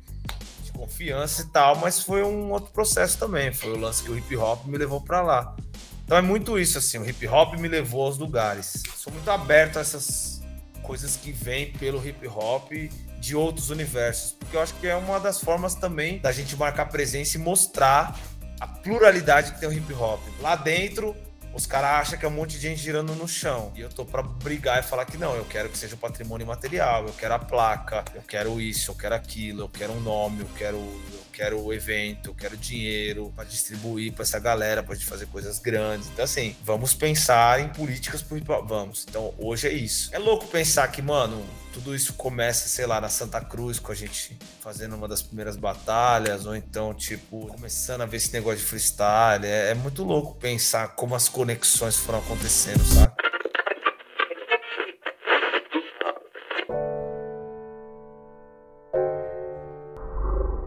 confiança e tal, mas foi um outro processo também. Foi o lance que o hip hop me levou para lá. Então é muito isso, assim, o hip hop me levou aos lugares. Sou muito aberto a essas coisas que vêm pelo hip hop de outros universos, porque eu acho que é uma das formas também da gente marcar presença e mostrar a pluralidade que tem o hip hop. Lá dentro, os caras acham que é um monte de gente girando no chão. E eu tô pra brigar e falar que não, eu quero que seja um patrimônio material, eu quero a placa, eu quero isso, eu quero aquilo, eu quero um nome, eu quero, eu quero o evento, eu quero dinheiro para distribuir para essa galera, pra gente fazer coisas grandes. Então, assim, vamos pensar em políticas Vamos. Então, hoje é isso. É louco pensar que, mano, tudo isso começa, sei lá, na Santa Cruz, com a gente fazendo uma das primeiras batalhas, ou então, tipo, começando a ver esse negócio de freestyle. É, é muito louco pensar como as conexões foram acontecendo, sabe?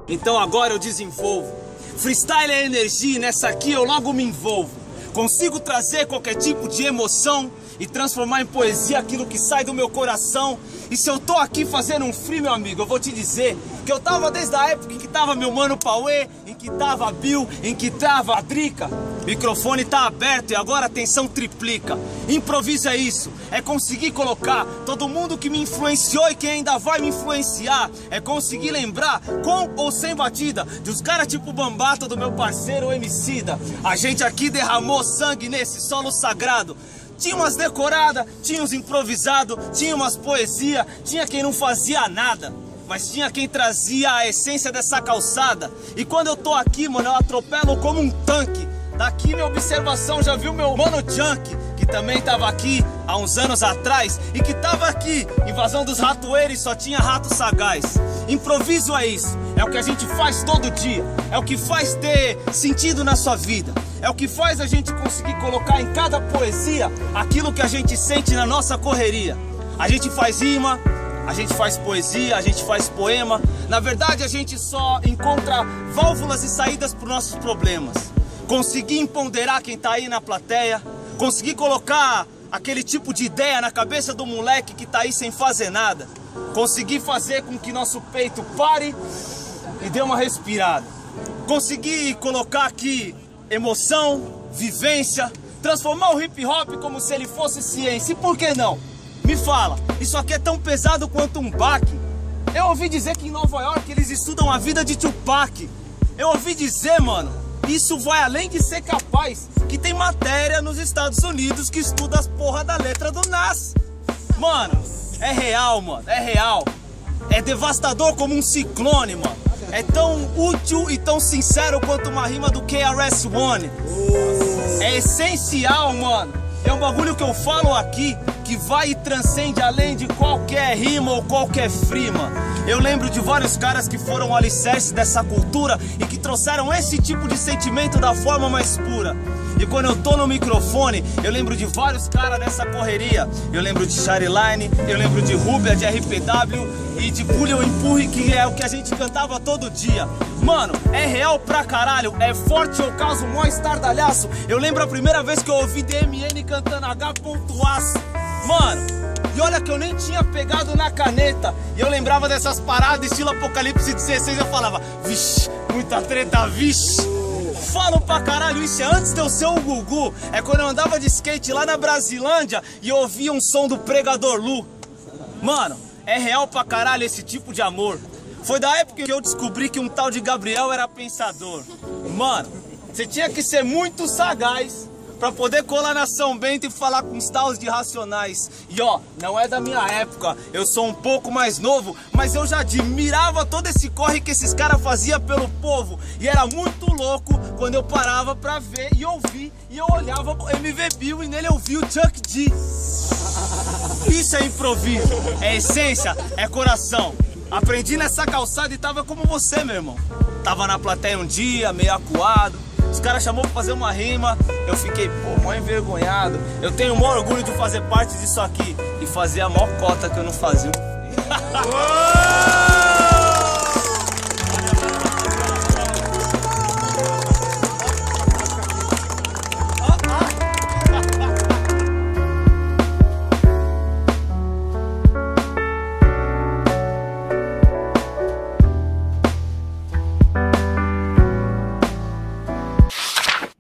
Então agora eu desenvolvo. Freestyle é energia, nessa aqui eu logo me envolvo. Consigo trazer qualquer tipo de emoção e transformar em poesia aquilo que sai do meu coração. E se eu tô aqui fazendo um free, meu amigo, eu vou te dizer que eu tava desde a época em que tava meu mano Pauê, em que tava Bill, em que tava a Drica. Microfone tá aberto e agora a atenção triplica. Improviso é isso, é conseguir colocar todo mundo que me influenciou e que ainda vai me influenciar. É conseguir lembrar, com ou sem batida, dos caras tipo Bambata do meu parceiro Emicida. A gente aqui derramou sangue nesse solo sagrado. Tinha umas decoradas, tinha uns improvisados, tinha umas poesia, tinha quem não fazia nada. Mas tinha quem trazia a essência dessa calçada. E quando eu tô aqui, mano, eu atropelo como um tanque. Daqui minha observação já viu meu mano Junk, que também tava aqui há uns anos atrás e que tava aqui, invasão dos ratoeiros só tinha rato sagaz. Improviso é isso, é o que a gente faz todo dia, é o que faz ter sentido na sua vida. É o que faz a gente conseguir colocar em cada poesia aquilo que a gente sente na nossa correria. A gente faz rima, a gente faz poesia, a gente faz poema. Na verdade, a gente só encontra válvulas e saídas para os nossos problemas. Conseguir empoderar quem está aí na plateia, conseguir colocar aquele tipo de ideia na cabeça do moleque que está aí sem fazer nada. Conseguir fazer com que nosso peito pare e dê uma respirada. Conseguir colocar aqui emoção, vivência, transformar o hip hop como se ele fosse ciência. E por que não? Me fala, isso aqui é tão pesado quanto um baque. Eu ouvi dizer que em Nova York eles estudam a vida de Tupac. Eu ouvi dizer, mano, isso vai além de ser capaz, que tem matéria nos Estados Unidos que estuda as porra da letra do Nas. Mano, é real, mano, é real. É devastador como um ciclone, mano é tão útil e tão sincero quanto uma rima do KRS-One. É essencial, mano. É um bagulho que eu falo aqui que vai e transcende além de qualquer rima ou qualquer frima. Eu lembro de vários caras que foram alicerces dessa cultura e que trouxeram esse tipo de sentimento da forma mais pura. E quando eu tô no microfone, eu lembro de vários caras nessa correria. Eu lembro de Shariline, eu lembro de Rubia, de RPW e de Pulha Empurre, que é o que a gente cantava todo dia. Mano, é real pra caralho, é forte eu causo mó estardalhaço. Eu lembro a primeira vez que eu ouvi DMN cantando H. Mano, e olha que eu nem tinha pegado na caneta. E eu lembrava dessas paradas, estilo Apocalipse 16. Eu falava, vixe, muita treta, vixe falo pra caralho isso é antes de eu ser o Gugu. É quando eu andava de skate lá na Brasilândia e ouvia um som do Pregador Lu. Mano, é real pra caralho esse tipo de amor. Foi da época que eu descobri que um tal de Gabriel era pensador. Mano, você tinha que ser muito sagaz para poder colar na São Bento e falar com os taus de racionais. E ó, não é da minha época, eu sou um pouco mais novo, mas eu já admirava todo esse corre que esses caras faziam pelo povo. E era muito louco quando eu parava pra ver e ouvir. E eu olhava o MV Bill e nele eu vi o Chuck D. Isso é improviso, é essência, é coração. Aprendi nessa calçada e tava como você, meu irmão. Tava na plateia um dia, meio acuado Os caras chamou pra fazer uma rima, eu fiquei, pô, mó envergonhado. Eu tenho o maior orgulho de fazer parte disso aqui e fazer a maior cota que eu não fazia.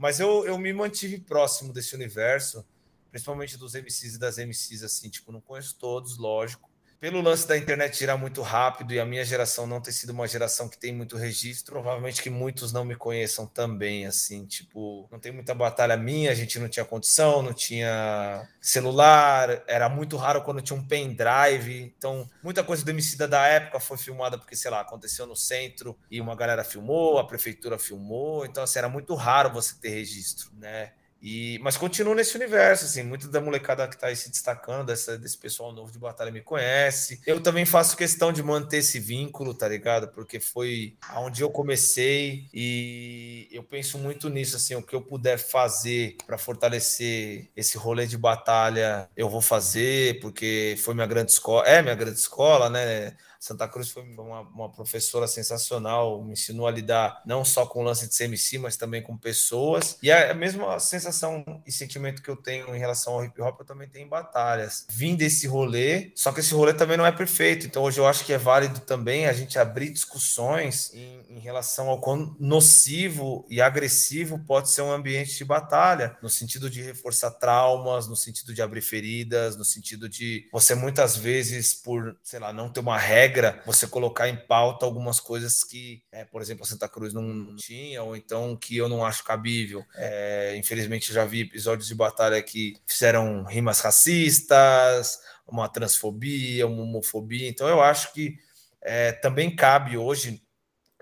Mas eu, eu me mantive próximo desse universo, principalmente dos MCs e das MCs, assim, tipo, não conheço todos, lógico, pelo lance da internet girar muito rápido e a minha geração não ter sido uma geração que tem muito registro, provavelmente que muitos não me conheçam também, assim, tipo, não tem muita batalha minha, a gente não tinha condição, não tinha celular, era muito raro quando tinha um pendrive, então muita coisa do Emicida da época foi filmada porque, sei lá, aconteceu no centro e uma galera filmou, a prefeitura filmou, então, assim, era muito raro você ter registro, né? E, mas continuo nesse universo, assim, muito da molecada que está aí se destacando, dessa, desse pessoal novo de batalha me conhece. Eu também faço questão de manter esse vínculo, tá ligado? Porque foi aonde eu comecei e eu penso muito nisso, assim, o que eu puder fazer para fortalecer esse rolê de batalha, eu vou fazer, porque foi minha grande escola, é minha grande escola, né? Santa Cruz foi uma, uma, professora sensacional, me ensinou a lidar não só com o lance de CMC, mas também com pessoas. E a mesma sensação e sentimento que eu tenho em relação ao hip hop, eu também tenho em batalhas. Vim desse rolê, só que esse rolê também não é perfeito. Então hoje eu acho que é válido também a gente abrir discussões em, em relação ao quão nocivo e agressivo pode ser um ambiente de batalha, no sentido de reforçar traumas, no sentido de abrir feridas, no sentido de você muitas vezes, por, sei lá, não ter uma regra regra você colocar em pauta algumas coisas que, é, por exemplo, a Santa Cruz não tinha, ou então que eu não acho cabível. É, infelizmente, já vi episódios de batalha que fizeram rimas racistas, uma transfobia, uma homofobia. Então, eu acho que é, também cabe hoje,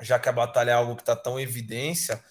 já que a batalha é algo que está tão em evidência,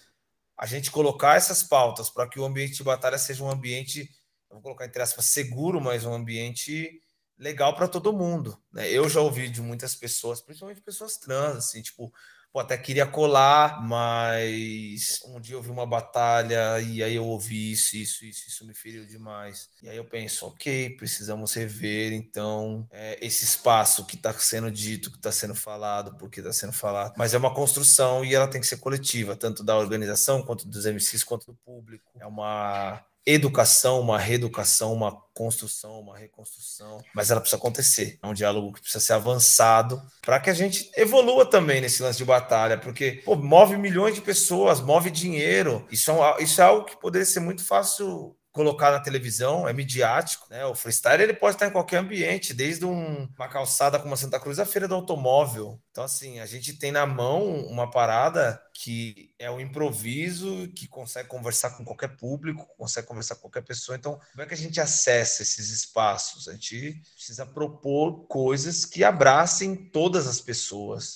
a gente colocar essas pautas para que o ambiente de batalha seja um ambiente, vou colocar entre aspas, seguro, mas um ambiente legal para todo mundo. Né? Eu já ouvi de muitas pessoas, principalmente pessoas trans, assim, tipo, pô, até queria colar, mas um dia eu vi uma batalha e aí eu ouvi isso, isso, isso, isso me feriu demais. E aí eu penso, ok, precisamos rever então é, esse espaço que está sendo dito, que está sendo falado, porque está sendo falado. Mas é uma construção e ela tem que ser coletiva, tanto da organização quanto dos MCs quanto do público. É uma educação, uma reeducação, uma construção, uma reconstrução, mas ela precisa acontecer. É um diálogo que precisa ser avançado para que a gente evolua também nesse lance de batalha, porque pô, move milhões de pessoas, move dinheiro. Isso é, isso é algo que poderia ser muito fácil colocar na televisão, é midiático, né? O freestyle ele pode estar em qualquer ambiente, desde um, uma calçada como a Santa Cruz à feira do automóvel. Então assim, a gente tem na mão uma parada que é o improviso, que consegue conversar com qualquer público, consegue conversar com qualquer pessoa. Então, como é que a gente acessa esses espaços? A gente precisa propor coisas que abracem todas as pessoas.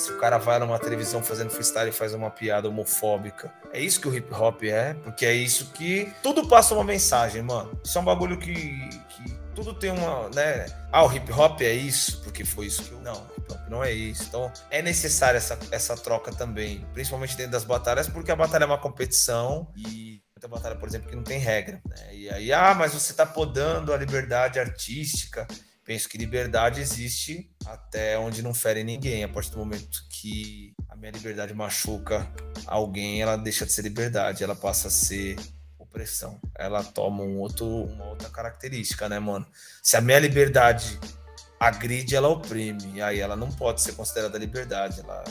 Se o cara vai numa televisão fazendo freestyle e faz uma piada homofóbica. É isso que o hip hop é, porque é isso que tudo passa uma mensagem, mano. Isso é um bagulho que, que tudo tem uma, né? Ah, o hip hop é isso, porque foi isso que eu. Não, hip hop não é isso. Então é necessária essa, essa troca também, principalmente dentro das batalhas, porque a batalha é uma competição e muita batalha, por exemplo, que não tem regra. Né? E aí, ah, mas você tá podando a liberdade artística penso que liberdade existe até onde não fere ninguém. A partir do momento que a minha liberdade machuca alguém, ela deixa de ser liberdade, ela passa a ser opressão. Ela toma um outro, uma outra característica, né, mano? Se a minha liberdade agride, ela oprime. E aí ela não pode ser considerada liberdade, ela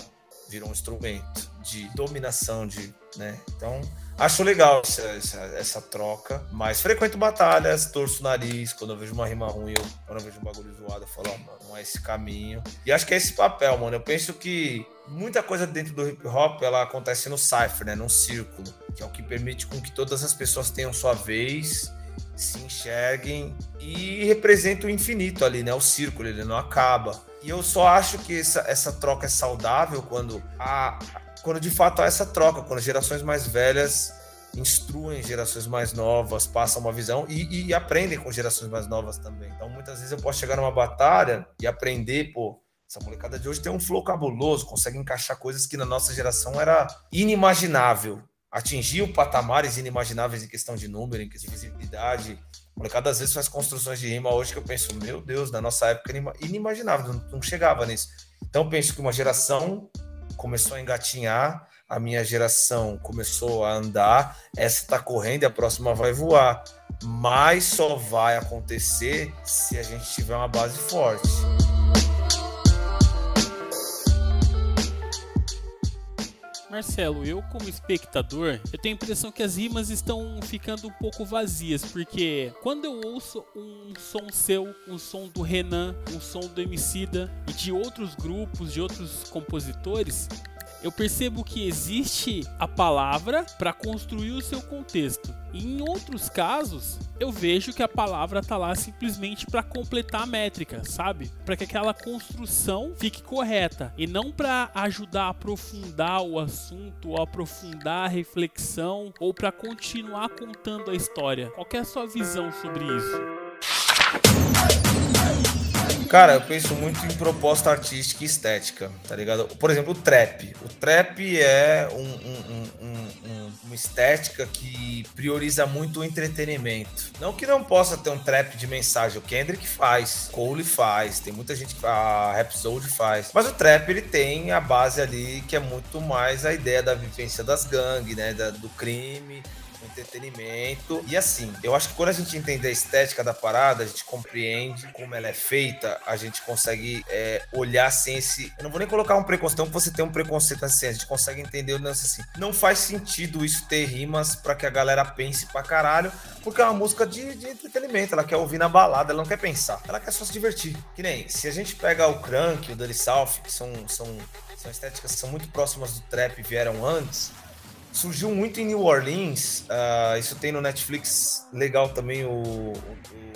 virou um instrumento de dominação, de, né? Então, Acho legal essa, essa, essa, troca, mas frequento batalhas, torço o nariz, quando eu vejo uma rima ruim, eu, quando eu vejo um bagulho zoado, eu falo, oh, mano, não é esse caminho. E acho que é esse papel, mano. Eu penso que muita coisa dentro do hip hop, ela acontece no cipher, né, num círculo, que é o que permite com que todas as pessoas tenham sua vez, se enxerguem e representa o infinito ali, né, o círculo, ele não acaba. E eu só acho que essa, essa troca é saudável quando a, quando de fato há essa troca, quando gerações mais velhas instruem gerações mais novas, passam uma visão e, e, aprendem com gerações mais novas também. Então, muitas vezes eu posso chegar numa batalha e aprender, pô, Essa molecada de hoje tem um flow cabuloso, consegue encaixar coisas que na nossa geração era inimaginável. Atingiu patamares inimagináveis em questão de número, em questão de visibilidade. A molecada às vezes faz construções de rima hoje que eu penso, meu Deus, na nossa época era inimaginável, não, não chegava nisso. Então penso que uma geração começou a engatinhar, a minha geração começou a andar, essa está correndo e a próxima vai voar. Mas só vai acontecer se a gente tiver uma base forte. Marcelo, eu como espectador, eu tenho a impressão que as rimas estão ficando um pouco vazias, porque quando eu ouço um som seu, um som do Renan, um som do Emicida e de outros grupos, de outros compositores, eu percebo que existe a palavra para construir o seu contexto. E em outros casos, eu vejo que a palavra tá lá simplesmente para completar a métrica, sabe? Para que aquela construção fique correta e não para ajudar a aprofundar o assunto, ou aprofundar a reflexão ou para continuar contando a história. Qual é a sua visão sobre isso? Cara, eu penso muito em proposta artística e estética, tá ligado? Por exemplo, o trap. O trap é um, um, um, uma estética que prioriza muito o entretenimento. Não que não possa ter um trap de mensagem, o Kendrick faz, Cole faz, tem muita gente que a Rhapsody faz. Mas o trap ele tem a base ali que é muito mais a ideia da vivência das gangues, né, da, do crime, entretenimento. E assim, eu acho que quando a gente entende a estética da parada, a gente compreende como ela é feita, a gente consegue é, olhar sem esse. Eu não vou nem colocar um preconceito, então você tem um preconceito assim, a gente consegue entender o lance assim. Não faz sentido isso ter rimas para que a galera pense pra caralho, porque é uma música de, de entretenimento, ela quer ouvir na balada, ela não quer pensar, ela quer só se divertir. Que nem, se a gente pega o Crank, o Dirty South, que são, são, são estéticas que são muito próximas do trap e vieram antes, surgiu muito em New Orleans. Uh, isso tem no Netflix legal também o, o, o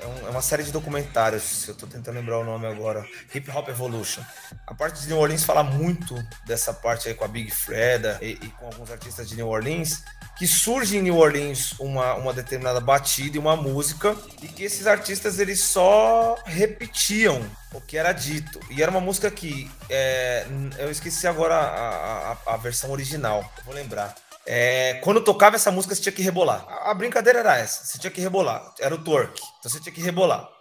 é, é uma série de documentários, eu tô tentando lembrar o nome agora, Hip Hop Evolution. A parte de New Orleans fala muito dessa parte aí com a Big Freda e, e com alguns artistas de New Orleans, que surge em New Orleans uma, uma determinada batida e uma música, e que esses artistas eles só repetiam o que era dito. E era uma música que é, eu esqueci agora a, a, a versão original, vou lembrar. É, quando tocava essa música, você tinha que rebolar. A, a, brincadeira era essa: você tinha que rebolar. Era o twerk. Então você tinha que rebolar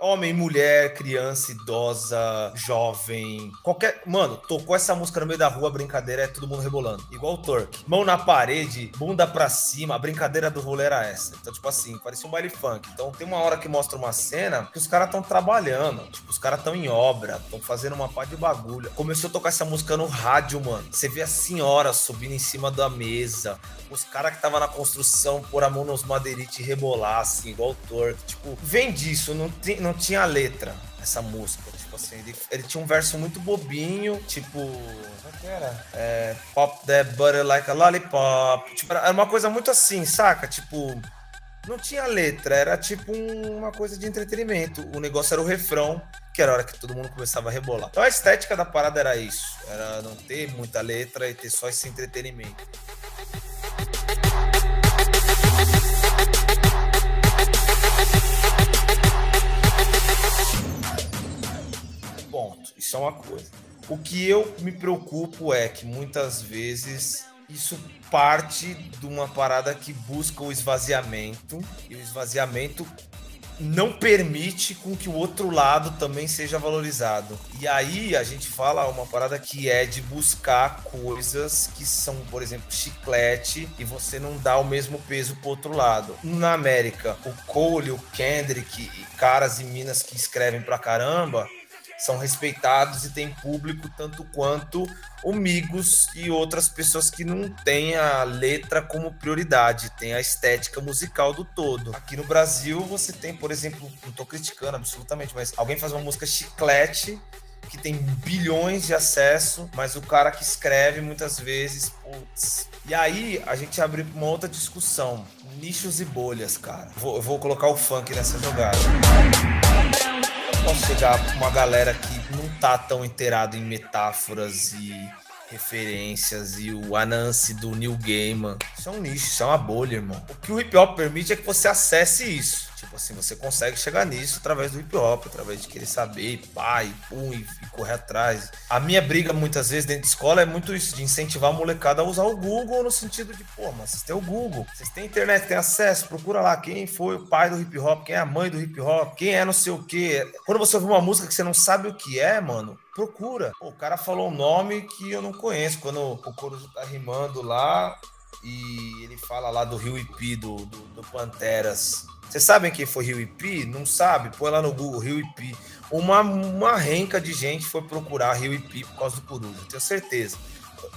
homem, mulher, criança, idosa, jovem, qualquer. Mano, tocou essa música no meio da rua, brincadeira é todo mundo rebolando. Igual o Turk. Mão na parede, bunda pra cima, a brincadeira do rolê era essa. Então, tipo assim, parecia um baile funk. Então, tem uma hora que mostra uma cena que os caras estão trabalhando. Tipo, os caras estão em obra, estão fazendo uma pá de bagulho. Começou a tocar essa música no rádio, mano. Você vê a senhora subindo em cima da mesa. Os caras que tava na construção pôr a mão nos madeirites e rebolar, assim, igual o Turk. Tipo, vem disso, não tem. Não não tinha letra essa música. Tipo assim, ele, ele tinha um verso muito bobinho, tipo. É que era? É, Pop that butter like a lollipop. Tipo, era uma coisa muito assim, saca? Tipo. Não tinha letra, era tipo uma coisa de entretenimento. O negócio era o refrão, que era a hora que todo mundo começava a rebolar. Então a estética da parada era isso. Era não ter muita letra e ter só esse entretenimento. Isso é uma coisa. O que eu me preocupo é que muitas vezes isso parte de uma parada que busca o esvaziamento e o esvaziamento não permite com que o outro lado também seja valorizado. E aí a gente fala uma parada que é de buscar coisas que são, por exemplo, chiclete e você não dá o mesmo peso pro outro lado. Na América, o Cole, o Kendrick e caras e minas que escrevem pra caramba, são respeitados e têm público tanto quanto o Migos e outras pessoas que não têm a letra como prioridade, tem a estética musical do todo. Aqui no Brasil você tem, por exemplo, não estou criticando absolutamente, mas alguém faz uma música chiclete que tem bilhões de acesso, mas o cara que escreve muitas vezes, putz. E aí a gente abre uma outra discussão, nichos e bolhas, cara. Vou, vou colocar o funk nessa jogada posso chegar pra uma galera que não tá tão inteirado em metáforas e referências e o Anansi do New Gaiman. Isso é um nicho, isso é uma bolha, irmão. O que o hip hop permite é que você acesse isso. Tipo assim, você consegue chegar nisso através do hip hop, através de querer saber, pai, pum, e, e, correr atrás. A minha briga, muitas vezes, dentro de escola é muito isso, de incentivar a molecada a usar o Google no sentido de, pô, mas vocês têm o Google, vocês têm internet, têm acesso, procura lá quem foi o pai do hip hop, quem é a mãe do hip hop, quem é não sei o quê. Quando você ouve uma música que você não sabe o que é, mano, procura. O cara falou um nome que eu não conheço. Quando o Corujo tá rimando lá e ele fala lá do Rio Ipi, do, do, do Panteras vocês sabem quem foi Rio Ipi? Não sabe? Põe lá no Google Rio Ipi. Uma, uma renca de gente foi procurar Rio Ipi por causa do Coruja, tenho certeza.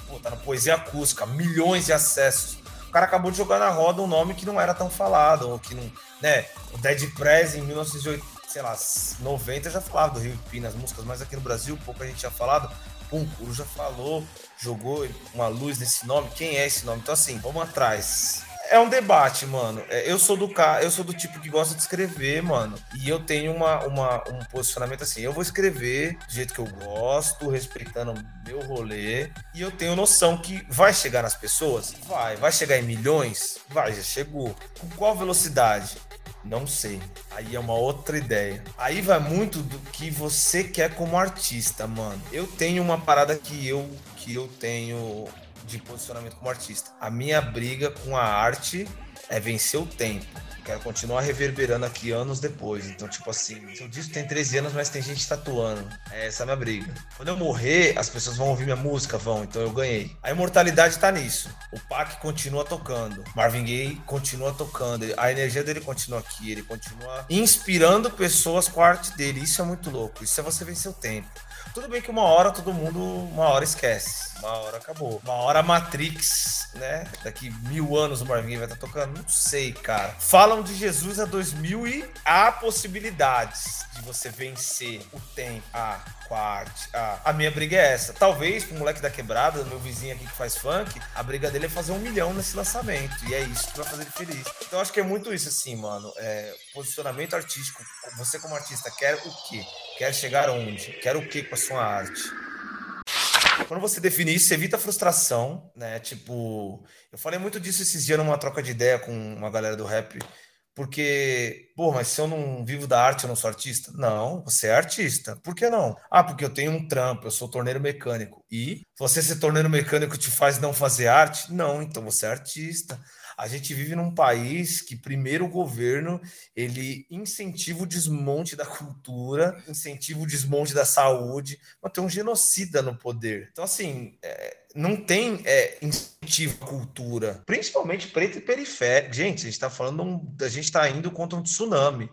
Pô, tá na poesia acústica, milhões de acessos. O cara acabou de jogar na roda um nome que não era tão falado, ou que não, né? O Dead Press em 1980, sei lá, 90 já falava do Rio Ipi nas músicas, mas aqui no Brasil pouca gente tinha falado. Pum, Coruja falou, jogou uma luz nesse nome. Quem é esse nome? Então assim, vamos atrás é um debate, mano. É, eu sou do cara, eu sou do tipo que gosta de escrever, mano. E eu tenho uma, uma, um posicionamento assim. Eu vou escrever do jeito que eu gosto, respeitando meu rolê. E eu tenho noção que vai chegar nas pessoas? Vai. Vai chegar em milhões? Vai, já chegou. Com qual velocidade? Não sei. Aí é uma outra ideia. Aí vai muito do que você quer como artista, mano. Eu tenho uma parada que eu que eu tenho de posicionamento como artista. A minha briga com a arte é vencer o tempo. Quero continuar reverberando aqui anos depois. Então, tipo assim, seu disco tem 13 anos, mas tem gente tatuando. É essa a minha briga. Quando eu morrer, as pessoas vão ouvir minha música, vão. Então eu ganhei. A imortalidade tá nisso. O Pac continua tocando. Marvin Gaye continua tocando. A energia dele continua aqui. Ele continua inspirando pessoas com a arte dele. Isso é muito louco. Isso é você vencer o tempo. Tudo bem que uma hora todo mundo, uma hora esquece. Uma hora acabou. Uma hora Matrix, né? Daqui mil anos o Marvin vai estar tá tocando. Não sei, cara. Falam de Jesus a 2000 e há possibilidades de você vencer o tempo. A arte. Ah, a minha briga é essa. Talvez pro moleque da quebrada, meu vizinho aqui que faz funk, a briga dele é fazer um milhão nesse lançamento. E é isso que vai fazer ele feliz. Então acho que é muito isso, assim, mano. É, posicionamento artístico. Você como artista quer o quê? Quer chegar onde? Quer o que com a sua arte? Quando você define isso, você evita a frustração, né? Tipo, eu falei muito disso esses dias numa troca de ideia com uma galera do rap, porque, pô, mas se eu não vivo da arte, eu não sou artista? Não, você é artista. Por que não? Ah, porque eu tenho um trampo, eu sou torneiro mecânico. E você ser torneiro mecânico te faz não fazer arte? Não, então você é artista. A gente vive num país que primeiro o governo ele incentiva o desmonte da cultura, incentiva o desmonte da saúde, mas tem um genocida no poder. Então assim, é, não tem é, incentivo à cultura, principalmente preto e periférico. Gente, a gente está falando, um, a gente está indo contra um tsunami.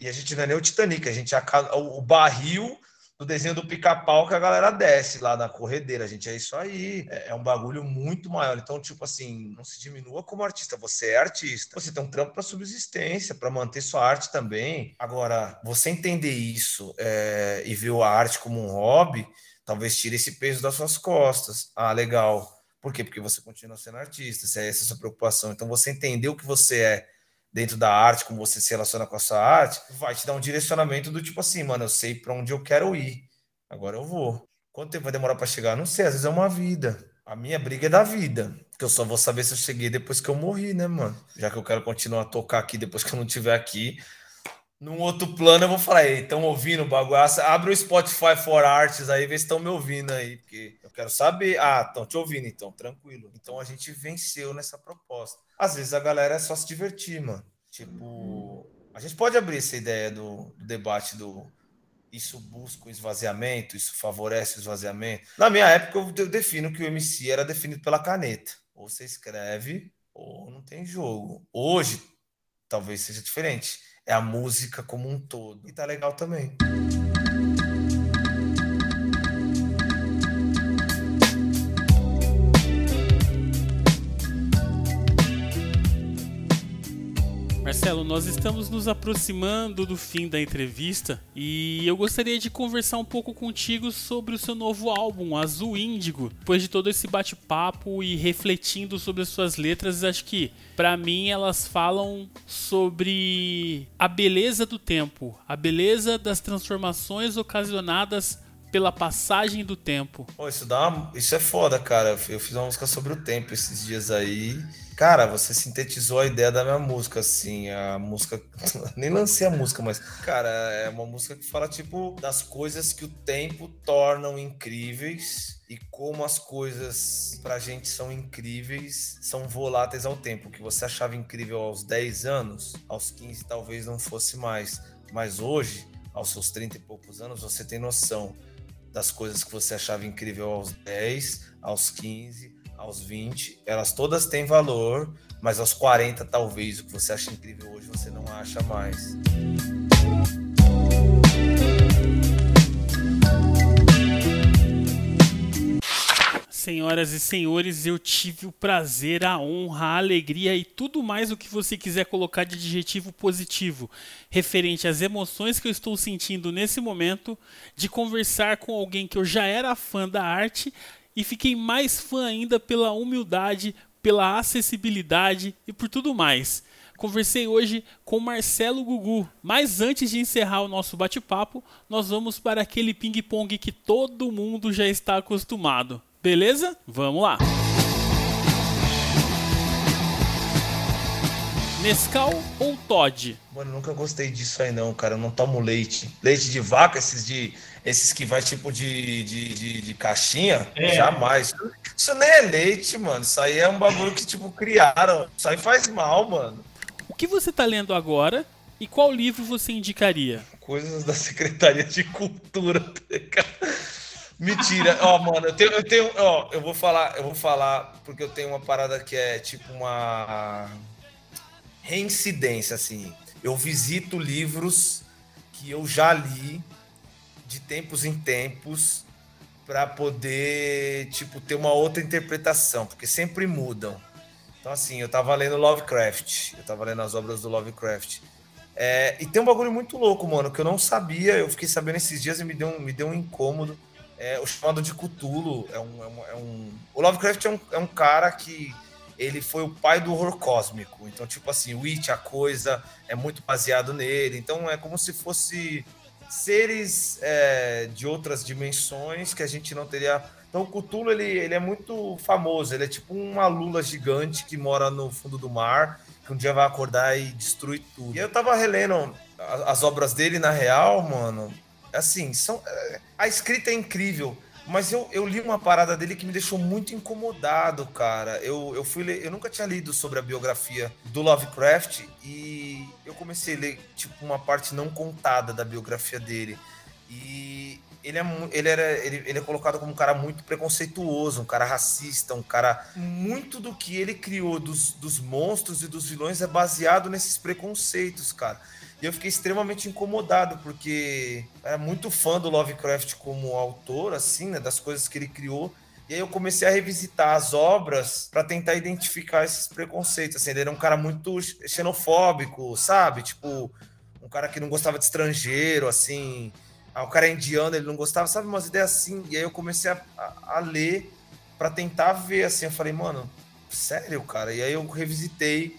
E a gente não é nem o Titanic, a gente o barril do desenho do pica-pau que a galera desce lá na corredeira, gente. É isso aí. É, é, um bagulho muito maior. Então, tipo assim, não se diminua como artista. Você é artista. Você tem um trampo para subsistência, para manter sua arte também. Agora, você entender isso é, e ver a arte como um hobby, talvez tire esse peso das suas costas. Ah, legal. Por quê? Porque você continua sendo artista, se é essa a sua preocupação. Então, você entender o que você é dentro da arte, como você se relaciona com a sua arte, vai te dar um direcionamento do tipo assim, mano, eu sei para onde eu quero ir. Agora eu vou. Quanto tempo vai demorar para chegar? Não sei, às vezes é uma vida. A minha briga é da vida. Que eu só vou saber se eu cheguei depois que eu morri, né, mano? Já que eu quero continuar a tocar aqui depois que eu não estiver aqui. Num outro plano eu vou falar, ei, estão ouvindo bagulho? Abre o Spotify for Arts aí, vê se estão me ouvindo aí, porque eu quero saber. Ah, estão te ouvindo, então, tranquilo. Então a gente venceu nessa proposta. Às vezes a galera é só se divertir, mano. Tipo, a gente pode abrir essa ideia do, do debate do isso busca o esvaziamento, isso favorece o esvaziamento. Na minha época, eu defino que o MC era definido pela caneta. Ou você escreve, ou não tem jogo. Hoje, talvez seja diferente. É a música como um todo. E tá legal também. Nós estamos nos aproximando do fim da entrevista e eu gostaria de conversar um pouco contigo sobre o seu novo álbum, Azul Índigo. Depois de todo esse bate-papo e refletindo sobre as suas letras, acho que para mim elas falam sobre a beleza do tempo, a beleza das transformações ocasionadas pela passagem do tempo. Pô, isso, dá uma... isso é foda, cara. Eu fiz uma música sobre o tempo esses dias aí. Cara, você sintetizou a ideia da minha música, assim. A música. Nem lancei a música, mas. Cara, é uma música que fala, tipo, das coisas que o tempo tornam incríveis e como as coisas pra gente são incríveis, são voláteis ao tempo. O que você achava incrível aos 10 anos, aos 15 talvez não fosse mais. Mas hoje, aos seus 30 e poucos anos, você tem noção das coisas que você achava incrível aos 10, aos 15, aos 20, elas todas têm valor, mas aos 40 talvez o que você acha incrível hoje você não acha mais. Senhoras e senhores, eu tive o prazer, a honra, a alegria e tudo mais o que você quiser colocar de adjetivo positivo referente às emoções que eu estou sentindo nesse momento, de conversar com alguém que eu já era fã da arte e fiquei mais fã ainda pela humildade, pela acessibilidade e por tudo mais. Conversei hoje com Marcelo Gugu, mas antes de encerrar o nosso bate-papo, nós vamos para aquele ping-pong que todo mundo já está acostumado. Beleza? Vamos lá! Nescau ou Todd? Mano, nunca gostei disso aí não, cara. Eu não tomo leite. Leite de vaca, esses de. Esses que vai tipo de, de, de, de caixinha, é. jamais. Isso nem é leite, mano. Isso aí é um bagulho que, tipo, criaram. Isso aí faz mal, mano. O que você tá lendo agora e qual livro você indicaria? Coisas da Secretaria de Cultura, tá Mentira, ó, oh, mano, eu tenho, eu tenho, ó, oh, eu vou falar, eu vou falar porque eu tenho uma parada que é tipo uma reincidência, assim. Eu visito livros que eu já li de tempos em tempos para poder, tipo, ter uma outra interpretação, porque sempre mudam. Então, assim, eu tava lendo Lovecraft, eu tava lendo as obras do Lovecraft. É, e tem um bagulho muito louco, mano, que eu não sabia, eu fiquei sabendo esses dias e me deu um, me deu um incômodo é, o chamado de Cthulhu é um, é um, é O Lovecraft é um, é um cara que ele foi o pai do horror cósmico. Então, tipo assim, o It, a coisa, é muito baseado nele. Então, é como se fosse seres é, de outras dimensões que a gente não teria. Então, o Cthulhu ele, ele é muito famoso. Ele é tipo uma lula gigante que mora no fundo do mar, que um dia vai acordar e destruir tudo. E eu tava relendo as obras dele, na real, mano assim, são, é, a escrita é incrível, mas eu, eu li uma parada dele que me deixou muito incomodado, cara. Eu, eu fui ler, eu nunca tinha lido sobre a biografia do Lovecraft e eu comecei a ler tipo uma parte não contada da biografia dele. E ele é, ele, era, ele, ele é colocado como um cara muito preconceituoso, um cara racista, um cara. Muito do que ele criou dos, dos monstros e dos vilões é baseado nesses preconceitos, cara. E eu fiquei extremamente incomodado, porque era muito fã do Lovecraft como autor, assim, né, das coisas que ele criou. E aí eu comecei a revisitar as obras para tentar identificar esses preconceitos. Assim, ele era um cara muito xenofóbico, sabe? Tipo, um cara que não gostava de estrangeiro, assim. Ah, o cara é indiano, ele não gostava, sabe? Umas ideias assim. E aí eu comecei a, a, a ler para tentar ver, assim. Eu falei, mano, sério, cara? E aí eu revisitei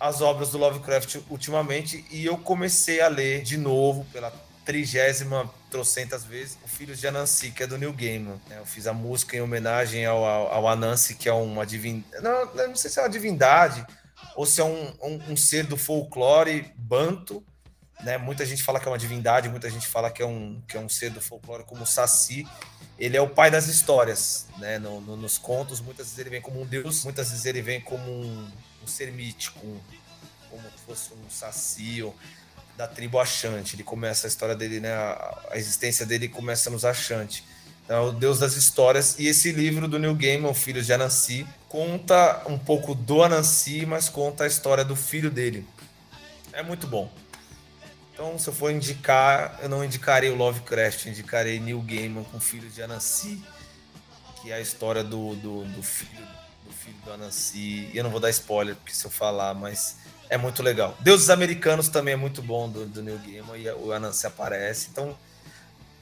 as obras do Lovecraft ultimamente e eu comecei a ler de novo pela trigésima trocentas vezes o Filhos de Anansi, que é do New Gaiman. Né? Eu fiz a música em homenagem ao, ao, ao Anansi, que é uma divindade. Não, não sei se é uma divindade ou se é um, um, um, ser do folclore banto. Né? Muita gente fala que é uma divindade, muita gente fala que é um, que é um ser do folclore como o Saci. Ele é o pai das histórias, né? No, no, nos contos, muitas vezes ele vem como um deus, muitas vezes ele vem como um, um ser mítico, como se fosse um saci da tribo Achante. Ele começa a história dele, né? A, existência dele começa nos Achante. Então, é o deus das histórias. E esse livro do Neil Gaiman, Filhos de Anansi, conta um pouco do Anansi, mas conta a história do filho dele. É muito bom. Então, se eu for indicar, eu não indicarei o Lovecraft, indicarei Neil Gaiman com Filhos de Anansi, que é a história do, do, do filho filho do Anansi. E eu não vou dar spoiler, porque se eu falar, mas é muito legal. Deuses Americanos também é muito bom do, do Neil Gaiman e o Anansi aparece. Então,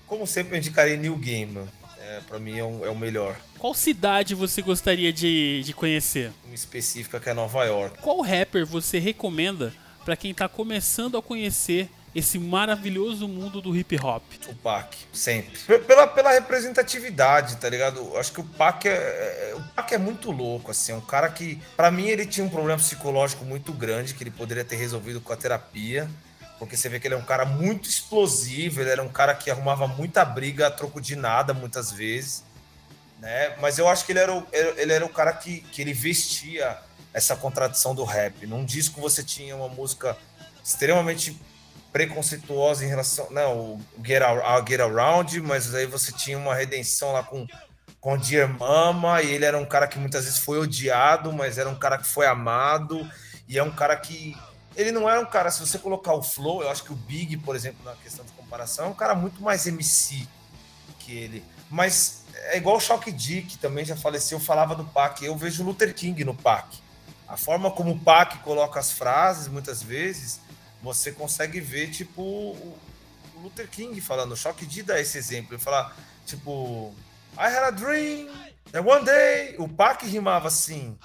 como sempre, eu indicarei Neil Gaiman. É, para mim é, um, é, o melhor. Qual cidade você gostaria de, de conhecer? Uma específica que é Nova York. Qual rapper você recomenda para quem tá começando a conhecer esse maravilhoso mundo do hip hop? Tupac, sempre. Pela, pela representatividade, tá ligado? Acho que o Pac é, é, o Pac é muito louco, assim. É um cara que, para mim, ele tinha um problema psicológico muito grande que ele poderia ter resolvido com a terapia. Porque você vê que ele é um cara muito explosivo, ele era um cara que arrumava muita briga a troco de nada, muitas vezes. Né? Mas eu acho que ele era o, ele era o cara que, que ele vestia essa contradição do rap. Num disco você tinha uma música extremamente preconceituosa em relação. Não, o Get, Out, Get Around, mas aí você tinha uma redenção lá com, com Dear Mama, e ele era um cara que muitas vezes foi odiado, mas era um cara que foi amado, e é um cara que ele não era um cara, se você colocar o Flow, eu acho que o Big, por exemplo, na questão de comparação, é um cara muito mais MC que ele. Mas é igual o Shock D, que também já faleceu, falava do Pac. Eu vejo o Luther King no Pac. A forma como o Pac coloca as frases, muitas vezes, você consegue ver, tipo, o Luther King falando. O Shock D dá esse exemplo. Ele fala, tipo, I had a dream that one day. O Pac rimava assim.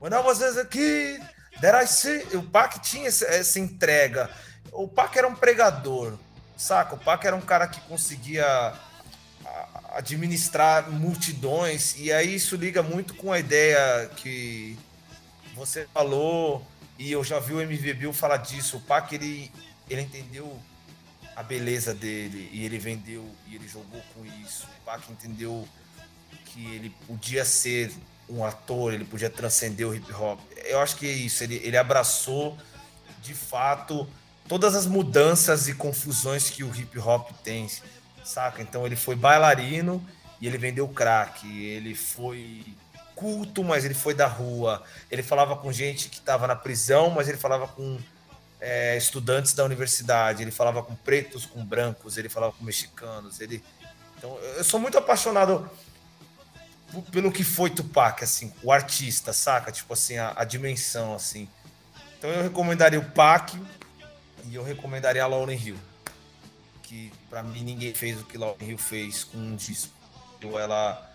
When I was a kid, That I see, o Pac tinha essa entrega. O Pac era um pregador, saca? O Pac era um cara que conseguia administrar multidões, e aí isso liga muito com a ideia que você falou, e eu já vi o MV Bill falar disso. O Pac, ele, ele entendeu a beleza dele, e ele vendeu, e ele jogou com isso. O Pac entendeu que ele podia ser um ator, ele podia transcender o hip hop. Eu acho que é isso, ele, ele abraçou de fato todas as mudanças e confusões que o hip hop tem, saca? Então ele foi bailarino e ele vendeu crack, ele foi culto, mas ele foi da rua, ele falava com gente que estava na prisão, mas ele falava com é, estudantes da universidade, ele falava com pretos, com brancos, ele falava com mexicanos, ele então eu sou muito apaixonado pelo que foi Tupac, assim, o artista, saca? Tipo assim, a, a dimensão, assim. Então eu recomendaria o Pac e eu recomendaria a Lauren Hill. Que para mim ninguém fez o que Lauren Hill fez com um disco. Então ela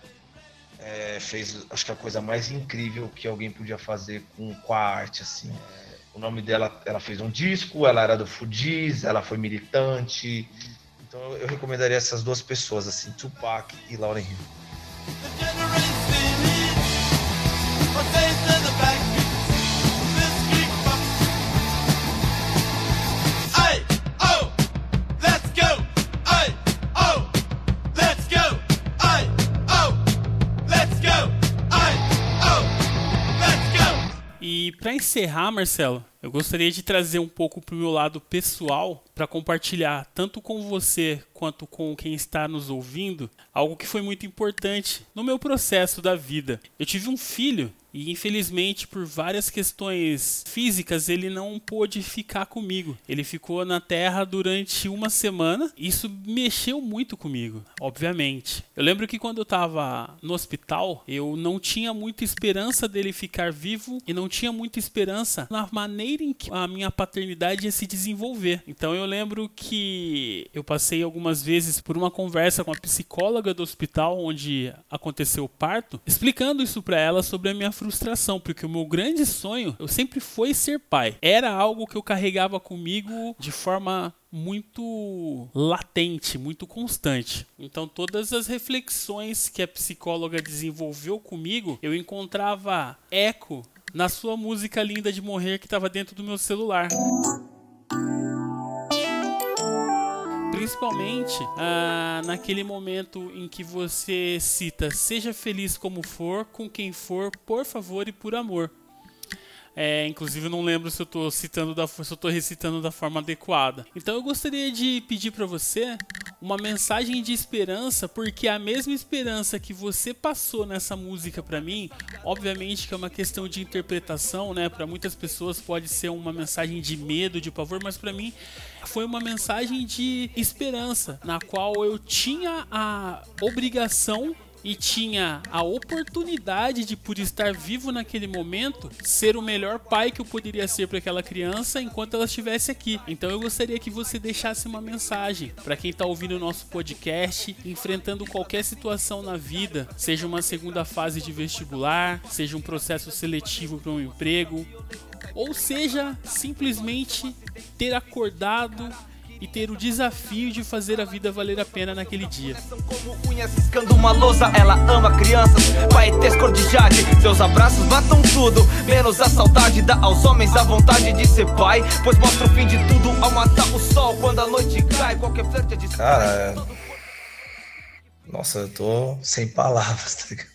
é, fez, acho que a coisa mais incrível que alguém podia fazer com, com a arte, assim. É, o nome dela, ela fez um disco, ela era do Fudiz, ela foi militante. Então eu, recomendaria essas duas pessoas, assim, Tupac e Lauren Hill. Encerrar, Marcelo, eu gostaria de trazer um pouco para o meu lado pessoal para compartilhar tanto com você quanto com quem está nos ouvindo algo que foi muito importante no meu processo da vida. Eu tive um filho e infelizmente por várias questões físicas ele não pôde ficar comigo. Ele ficou na Terra durante uma semana. Isso mexeu muito comigo, obviamente. Eu lembro que quando eu estava no hospital, eu não tinha muita esperança dele ficar vivo e não tinha muita esperança na maneira em que a minha paternidade ia se desenvolver. Então eu lembro que eu passei algumas vezes por uma conversa com a psicóloga do hospital onde aconteceu o parto, explicando isso para ela sobre a minha frustração, porque o meu grande sonho eu sempre foi ser pai. Era algo que eu carregava comigo de forma muito latente, muito constante. Então, todas as reflexões que a psicóloga desenvolveu comigo, eu encontrava eco na sua música linda de morrer que estava dentro do meu celular. Principalmente ah, naquele momento em que você cita: seja feliz como for, com quem for, por favor e por amor. É, inclusive, não lembro se eu estou citando da, se eu estou recitando da forma adequada. Então, eu gostaria de pedir para você uma mensagem de esperança, porque a mesma esperança que você passou nessa música para mim, obviamente que é uma questão de interpretação, né? Para muitas pessoas pode ser uma mensagem de medo, de pavor, mas para mim foi uma mensagem de esperança, na qual eu tinha a obrigação e tinha a oportunidade de, por estar vivo naquele momento, ser o melhor pai que eu poderia ser para aquela criança enquanto ela estivesse aqui. Então eu gostaria que você deixasse uma mensagem para quem está ouvindo o nosso podcast, enfrentando qualquer situação na vida, seja uma segunda fase de vestibular, seja um processo seletivo para um emprego, ou seja simplesmente ter acordado e ter o desafio de fazer a vida valer a pena naquele dia. Como unhas riscando uma lousa, ela ama crianças, paetês cor de jade. Seus abraços matam tudo, menos a saudade. Dá aos homens a vontade de ser pai, pois mostra o fim de tudo ao matar o sol. Quando a noite cai, qualquer flerte é de Cara. Nossa, eu tô sem palavras, tá ligado?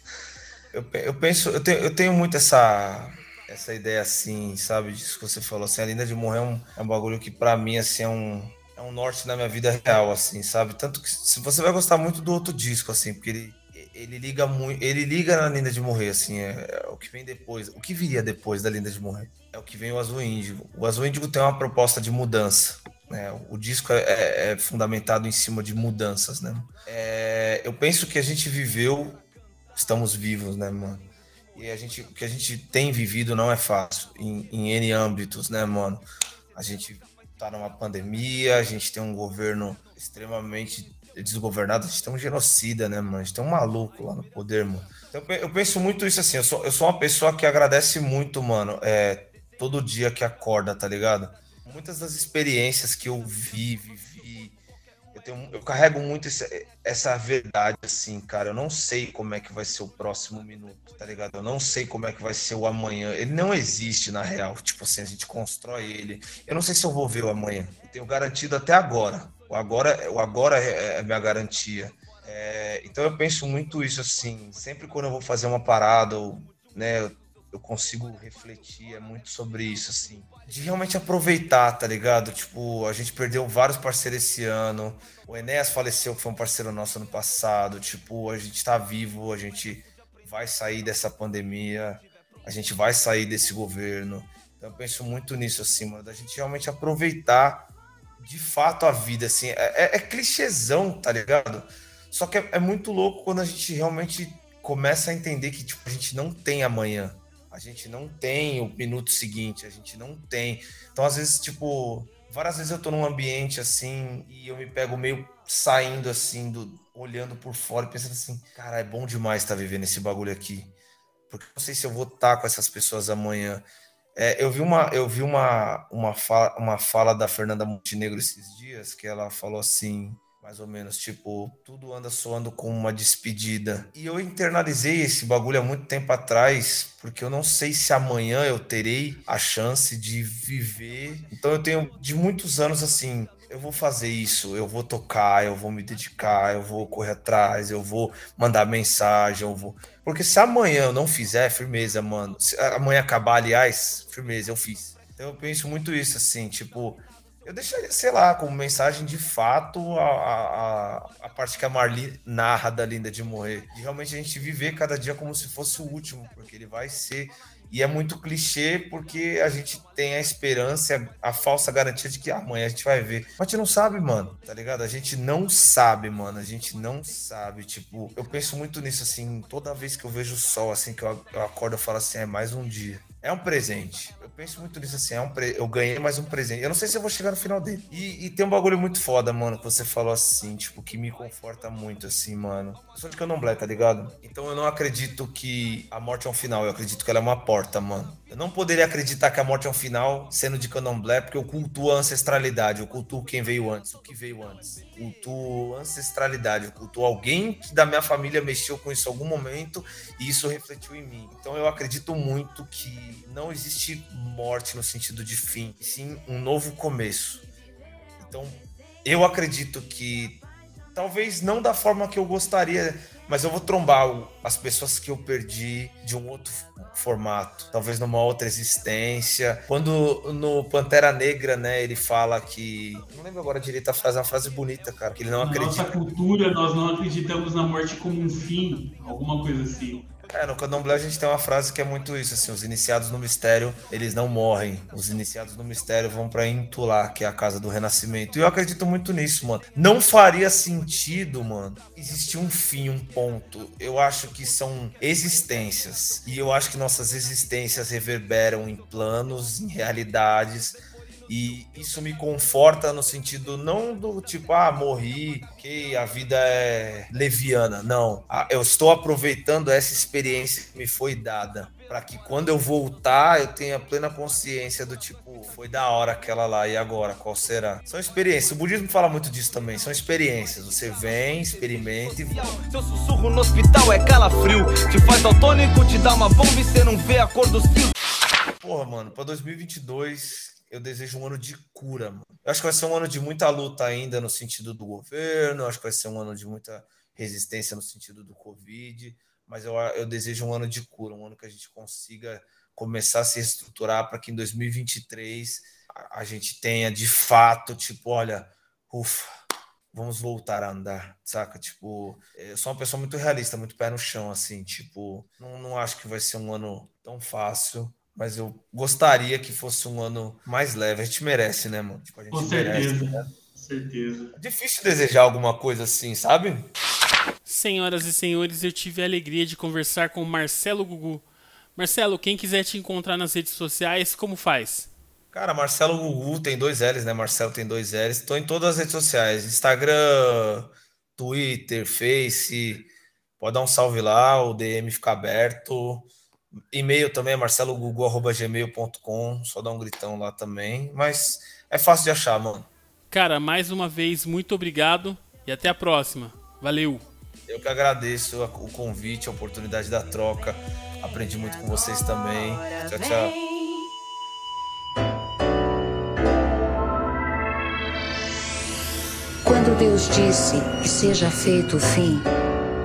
Eu, eu penso, eu tenho, eu tenho muito essa, essa ideia assim, sabe? Disso que você falou, assim, a Linda de Morrer é um, é um bagulho que para mim, assim, é um, um norte na minha vida real, assim, sabe? Tanto que se você vai gostar muito do outro disco, assim, porque ele, ele liga muito, ele liga na Linda de Morrer, assim, é, é, o que vem depois, o que viria depois da Linda de Morrer, é o que vem o Azul Índigo. O Azul Índigo tem uma proposta de mudança, né? O disco é, é, é fundamentado em cima de mudanças, né? É, eu penso que a gente viveu, estamos vivos, né, mano? E a gente, o que a gente tem vivido não é fácil, em, em N âmbitos, né, mano? A gente tá numa pandemia, a gente tem um governo extremamente desgovernado, a gente tem um genocida, né, mano? A gente tem um maluco lá no poder, mano. Então, eu penso muito isso assim, eu sou, eu sou uma pessoa que agradece muito, mano, é, todo dia que acorda, tá ligado? muitas das experiências que eu vi, vivi, tenho, eu carrego muito esse, essa verdade, assim, cara. Eu não sei como é que vai ser o próximo minuto, tá ligado? Eu não sei como é que vai ser o amanhã. Ele não existe, na real. Tipo assim, a gente constrói ele. Eu não sei se eu vou ver o amanhã. Eu tenho garantido até agora. O agora, o agora é, é minha garantia. É, então eu penso muito isso, assim. Sempre quando eu vou fazer uma parada, ou, né, eu consigo refletir é muito sobre isso, assim. De realmente aproveitar, tá ligado? Tipo, a gente perdeu vários parceiros esse ano. O Enéas faleceu, que foi um parceiro nosso ano passado. Tipo, a gente tá vivo, a gente vai sair dessa pandemia, a gente vai sair desse governo. Então eu penso muito nisso, assim, mano, da gente realmente aproveitar de fato a vida, assim. É, é, é clichêzão, tá ligado? Só que é, é muito louco quando a gente realmente começa a entender que tipo, a gente não tem amanhã a gente não tem o minuto seguinte, a gente não tem. Então, às vezes, tipo, várias vezes eu tô num ambiente assim e eu me pego meio saindo assim, do, olhando por fora e pensando assim, cara, é bom demais estar tá vivendo esse bagulho aqui. Porque não sei se eu vou estar tá com essas pessoas amanhã. É, eu vi, uma, eu vi uma, uma, fala, uma fala da Fernanda Montenegro esses dias que ela falou assim: mais ou menos, tipo, tudo anda soando com uma despedida. E eu internalizei esse bagulho há muito tempo atrás, porque eu não sei se amanhã eu terei a chance de viver. Então eu tenho de muitos anos assim, eu vou fazer isso, eu vou tocar, eu vou me dedicar, eu vou correr atrás, eu vou mandar mensagem, eu vou. Porque se amanhã eu não fizer, firmeza, mano. Se amanhã acabar, aliás, firmeza, eu fiz. Então eu penso muito isso, assim, tipo, eu deixaria, sei lá, como mensagem de fato a, a, a parte que a Marli narra da Linda de morrer. De realmente a gente viver cada dia como se fosse o último, porque ele vai ser. E é muito clichê porque a gente tem a esperança, a falsa garantia de que amanhã a gente vai ver. Mas a gente não sabe, mano, tá ligado? A gente não sabe, mano. A gente não sabe. Tipo, eu penso muito nisso, assim, toda vez que eu vejo o sol, assim, que eu, eu acordo, eu falo assim, é mais um dia. É um presente penso muito nisso assim, é um pre... eu ganhei mais um presente. Eu não sei se eu vou chegar no final dele. E, e, tem um bagulho muito foda, mano, que você falou assim, tipo, que me conforta muito, assim, mano. Eu sou de candomblé, tá ligado? Então eu não acredito que a morte é um final, eu acredito que ela é uma porta, mano. Eu não poderia acreditar que a morte é um final sendo de candomblé, porque eu cultuo a ancestralidade, eu cultuo quem veio antes, o que veio antes. Cultuo ancestralidade, eu cultuo alguém que da minha família mexeu com isso em algum momento e isso refletiu em mim. Então eu acredito muito que não existe morte no sentido de fim, sim um novo começo. Então eu acredito que talvez não da forma que eu gostaria mas eu vou trombar as pessoas que eu perdi de um outro formato, talvez numa outra existência. Quando no Pantera Negra, né, ele fala que. Não lembro agora direito a frase, é uma frase bonita, cara, que ele não na acredita. Nossa cultura, nós não acreditamos na morte como um fim, alguma coisa assim. É, no candomblé a gente tem uma frase que é muito isso, assim, os iniciados no mistério, eles não morrem. Os iniciados no mistério vão para Intulá, que é a casa do renascimento. E eu acredito muito nisso, mano. Não faria sentido, mano, existir um fim, um ponto. Eu acho que são existências. E eu acho que nossas existências reverberam em planos, em realidades e isso me conforta no sentido não do tipo, ah, morri, que a vida é leviana. Não. Eu estou aproveitando essa experiência que me foi dada para que quando eu voltar eu tenha plena consciência do tipo, foi da hora aquela lá e agora, qual será? São experiências. O budismo fala muito disso também, são experiências. Você vem, experimenta e Seu sussurro no hospital é calafrio. Te faz daltônico, te dá uma bomba e você não vê a cor dos fios. Porra, mano, pra 2022 eu desejo um ano de cura, mano. Eu acho que vai ser um ano de muita luta ainda no sentido do governo, eu acho que vai ser um ano de muita resistência no sentido do Covid, mas eu, eu desejo um ano de cura, um ano que a gente consiga começar a se estruturar para que em 2023 a, a gente tenha de fato, tipo, olha, ufa, vamos voltar a andar, saca? Tipo, eu sou uma pessoa muito realista, muito pé no chão, assim, tipo, não, não acho que vai ser um ano tão fácil, mas eu gostaria que fosse um ano mais leve. A gente merece, né, mano? Tipo, a gente Com merece. certeza. Né? Certeza. É difícil desejar alguma coisa assim, sabe? Senhoras e senhores, eu tive a alegria de conversar com o Marcelo Gugu. Marcelo, quem quiser te encontrar nas redes sociais, como faz? Cara, Marcelo Gugu tem dois L's, né? Marcelo tem dois L's. Estou em todas as redes sociais: Instagram, Twitter, Face. Pode dar um salve lá, o DM fica aberto. E-mail também é marcelogugu.gmail.com. Só dá um gritão lá também. Mas é fácil de achar, mano. Cara, mais uma vez, muito obrigado e até a próxima. Valeu! Eu que agradeço o convite, a oportunidade da troca. Aprendi muito com vocês também. Tchau, tchau. Quando Deus disse que seja feito o fim,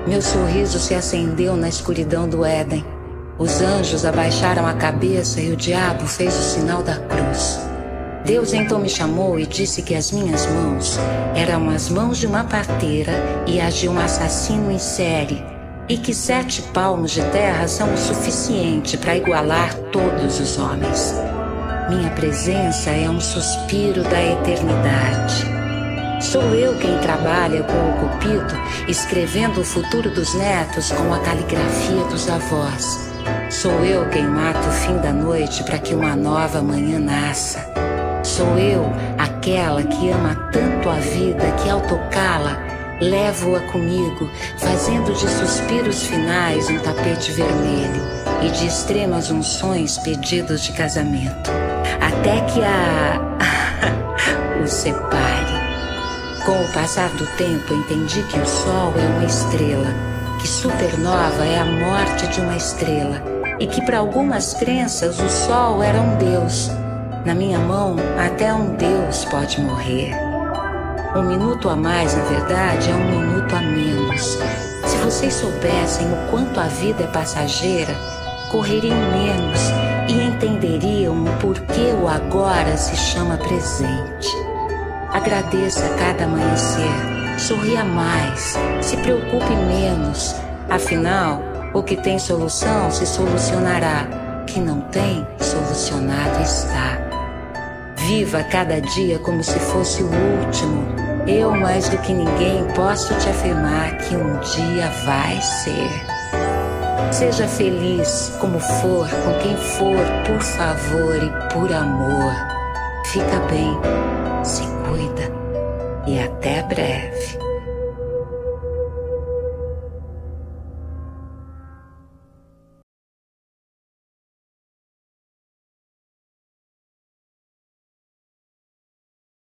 meu sorriso se acendeu na escuridão do Éden. Os anjos abaixaram a cabeça e o diabo fez o sinal da cruz. Deus então me chamou e disse que as minhas mãos eram as mãos de uma parteira e as de um assassino em série, e que sete palmos de terra são o suficiente para igualar todos os homens. Minha presença é um suspiro da eternidade. Sou eu quem trabalha com o Cupido, escrevendo o futuro dos netos com a caligrafia dos avós. Sou eu quem mata o fim da noite para que uma nova manhã nasça. Sou eu aquela que ama tanto a vida que ao tocá-la levo-a comigo, fazendo de suspiros finais um tapete vermelho e de extremas unções pedidos de casamento, até que a o separe. Com o passar do tempo, entendi que o Sol é uma estrela, que supernova é a morte de uma estrela e que para algumas crenças o Sol era um Deus. Na minha mão, até um Deus pode morrer. Um minuto a mais, na verdade, é um minuto a menos. Se vocês soubessem o quanto a vida é passageira, correriam menos e entenderiam o porquê o agora se chama presente. Agradeça cada amanhecer, sorria mais, se preocupe menos. Afinal, o que tem solução se solucionará, que não tem, solucionado está. Viva cada dia como se fosse o último. Eu, mais do que ninguém, posso te afirmar que um dia vai ser. Seja feliz como for, com quem for, por favor e por amor. Fica bem, se cuida e até breve.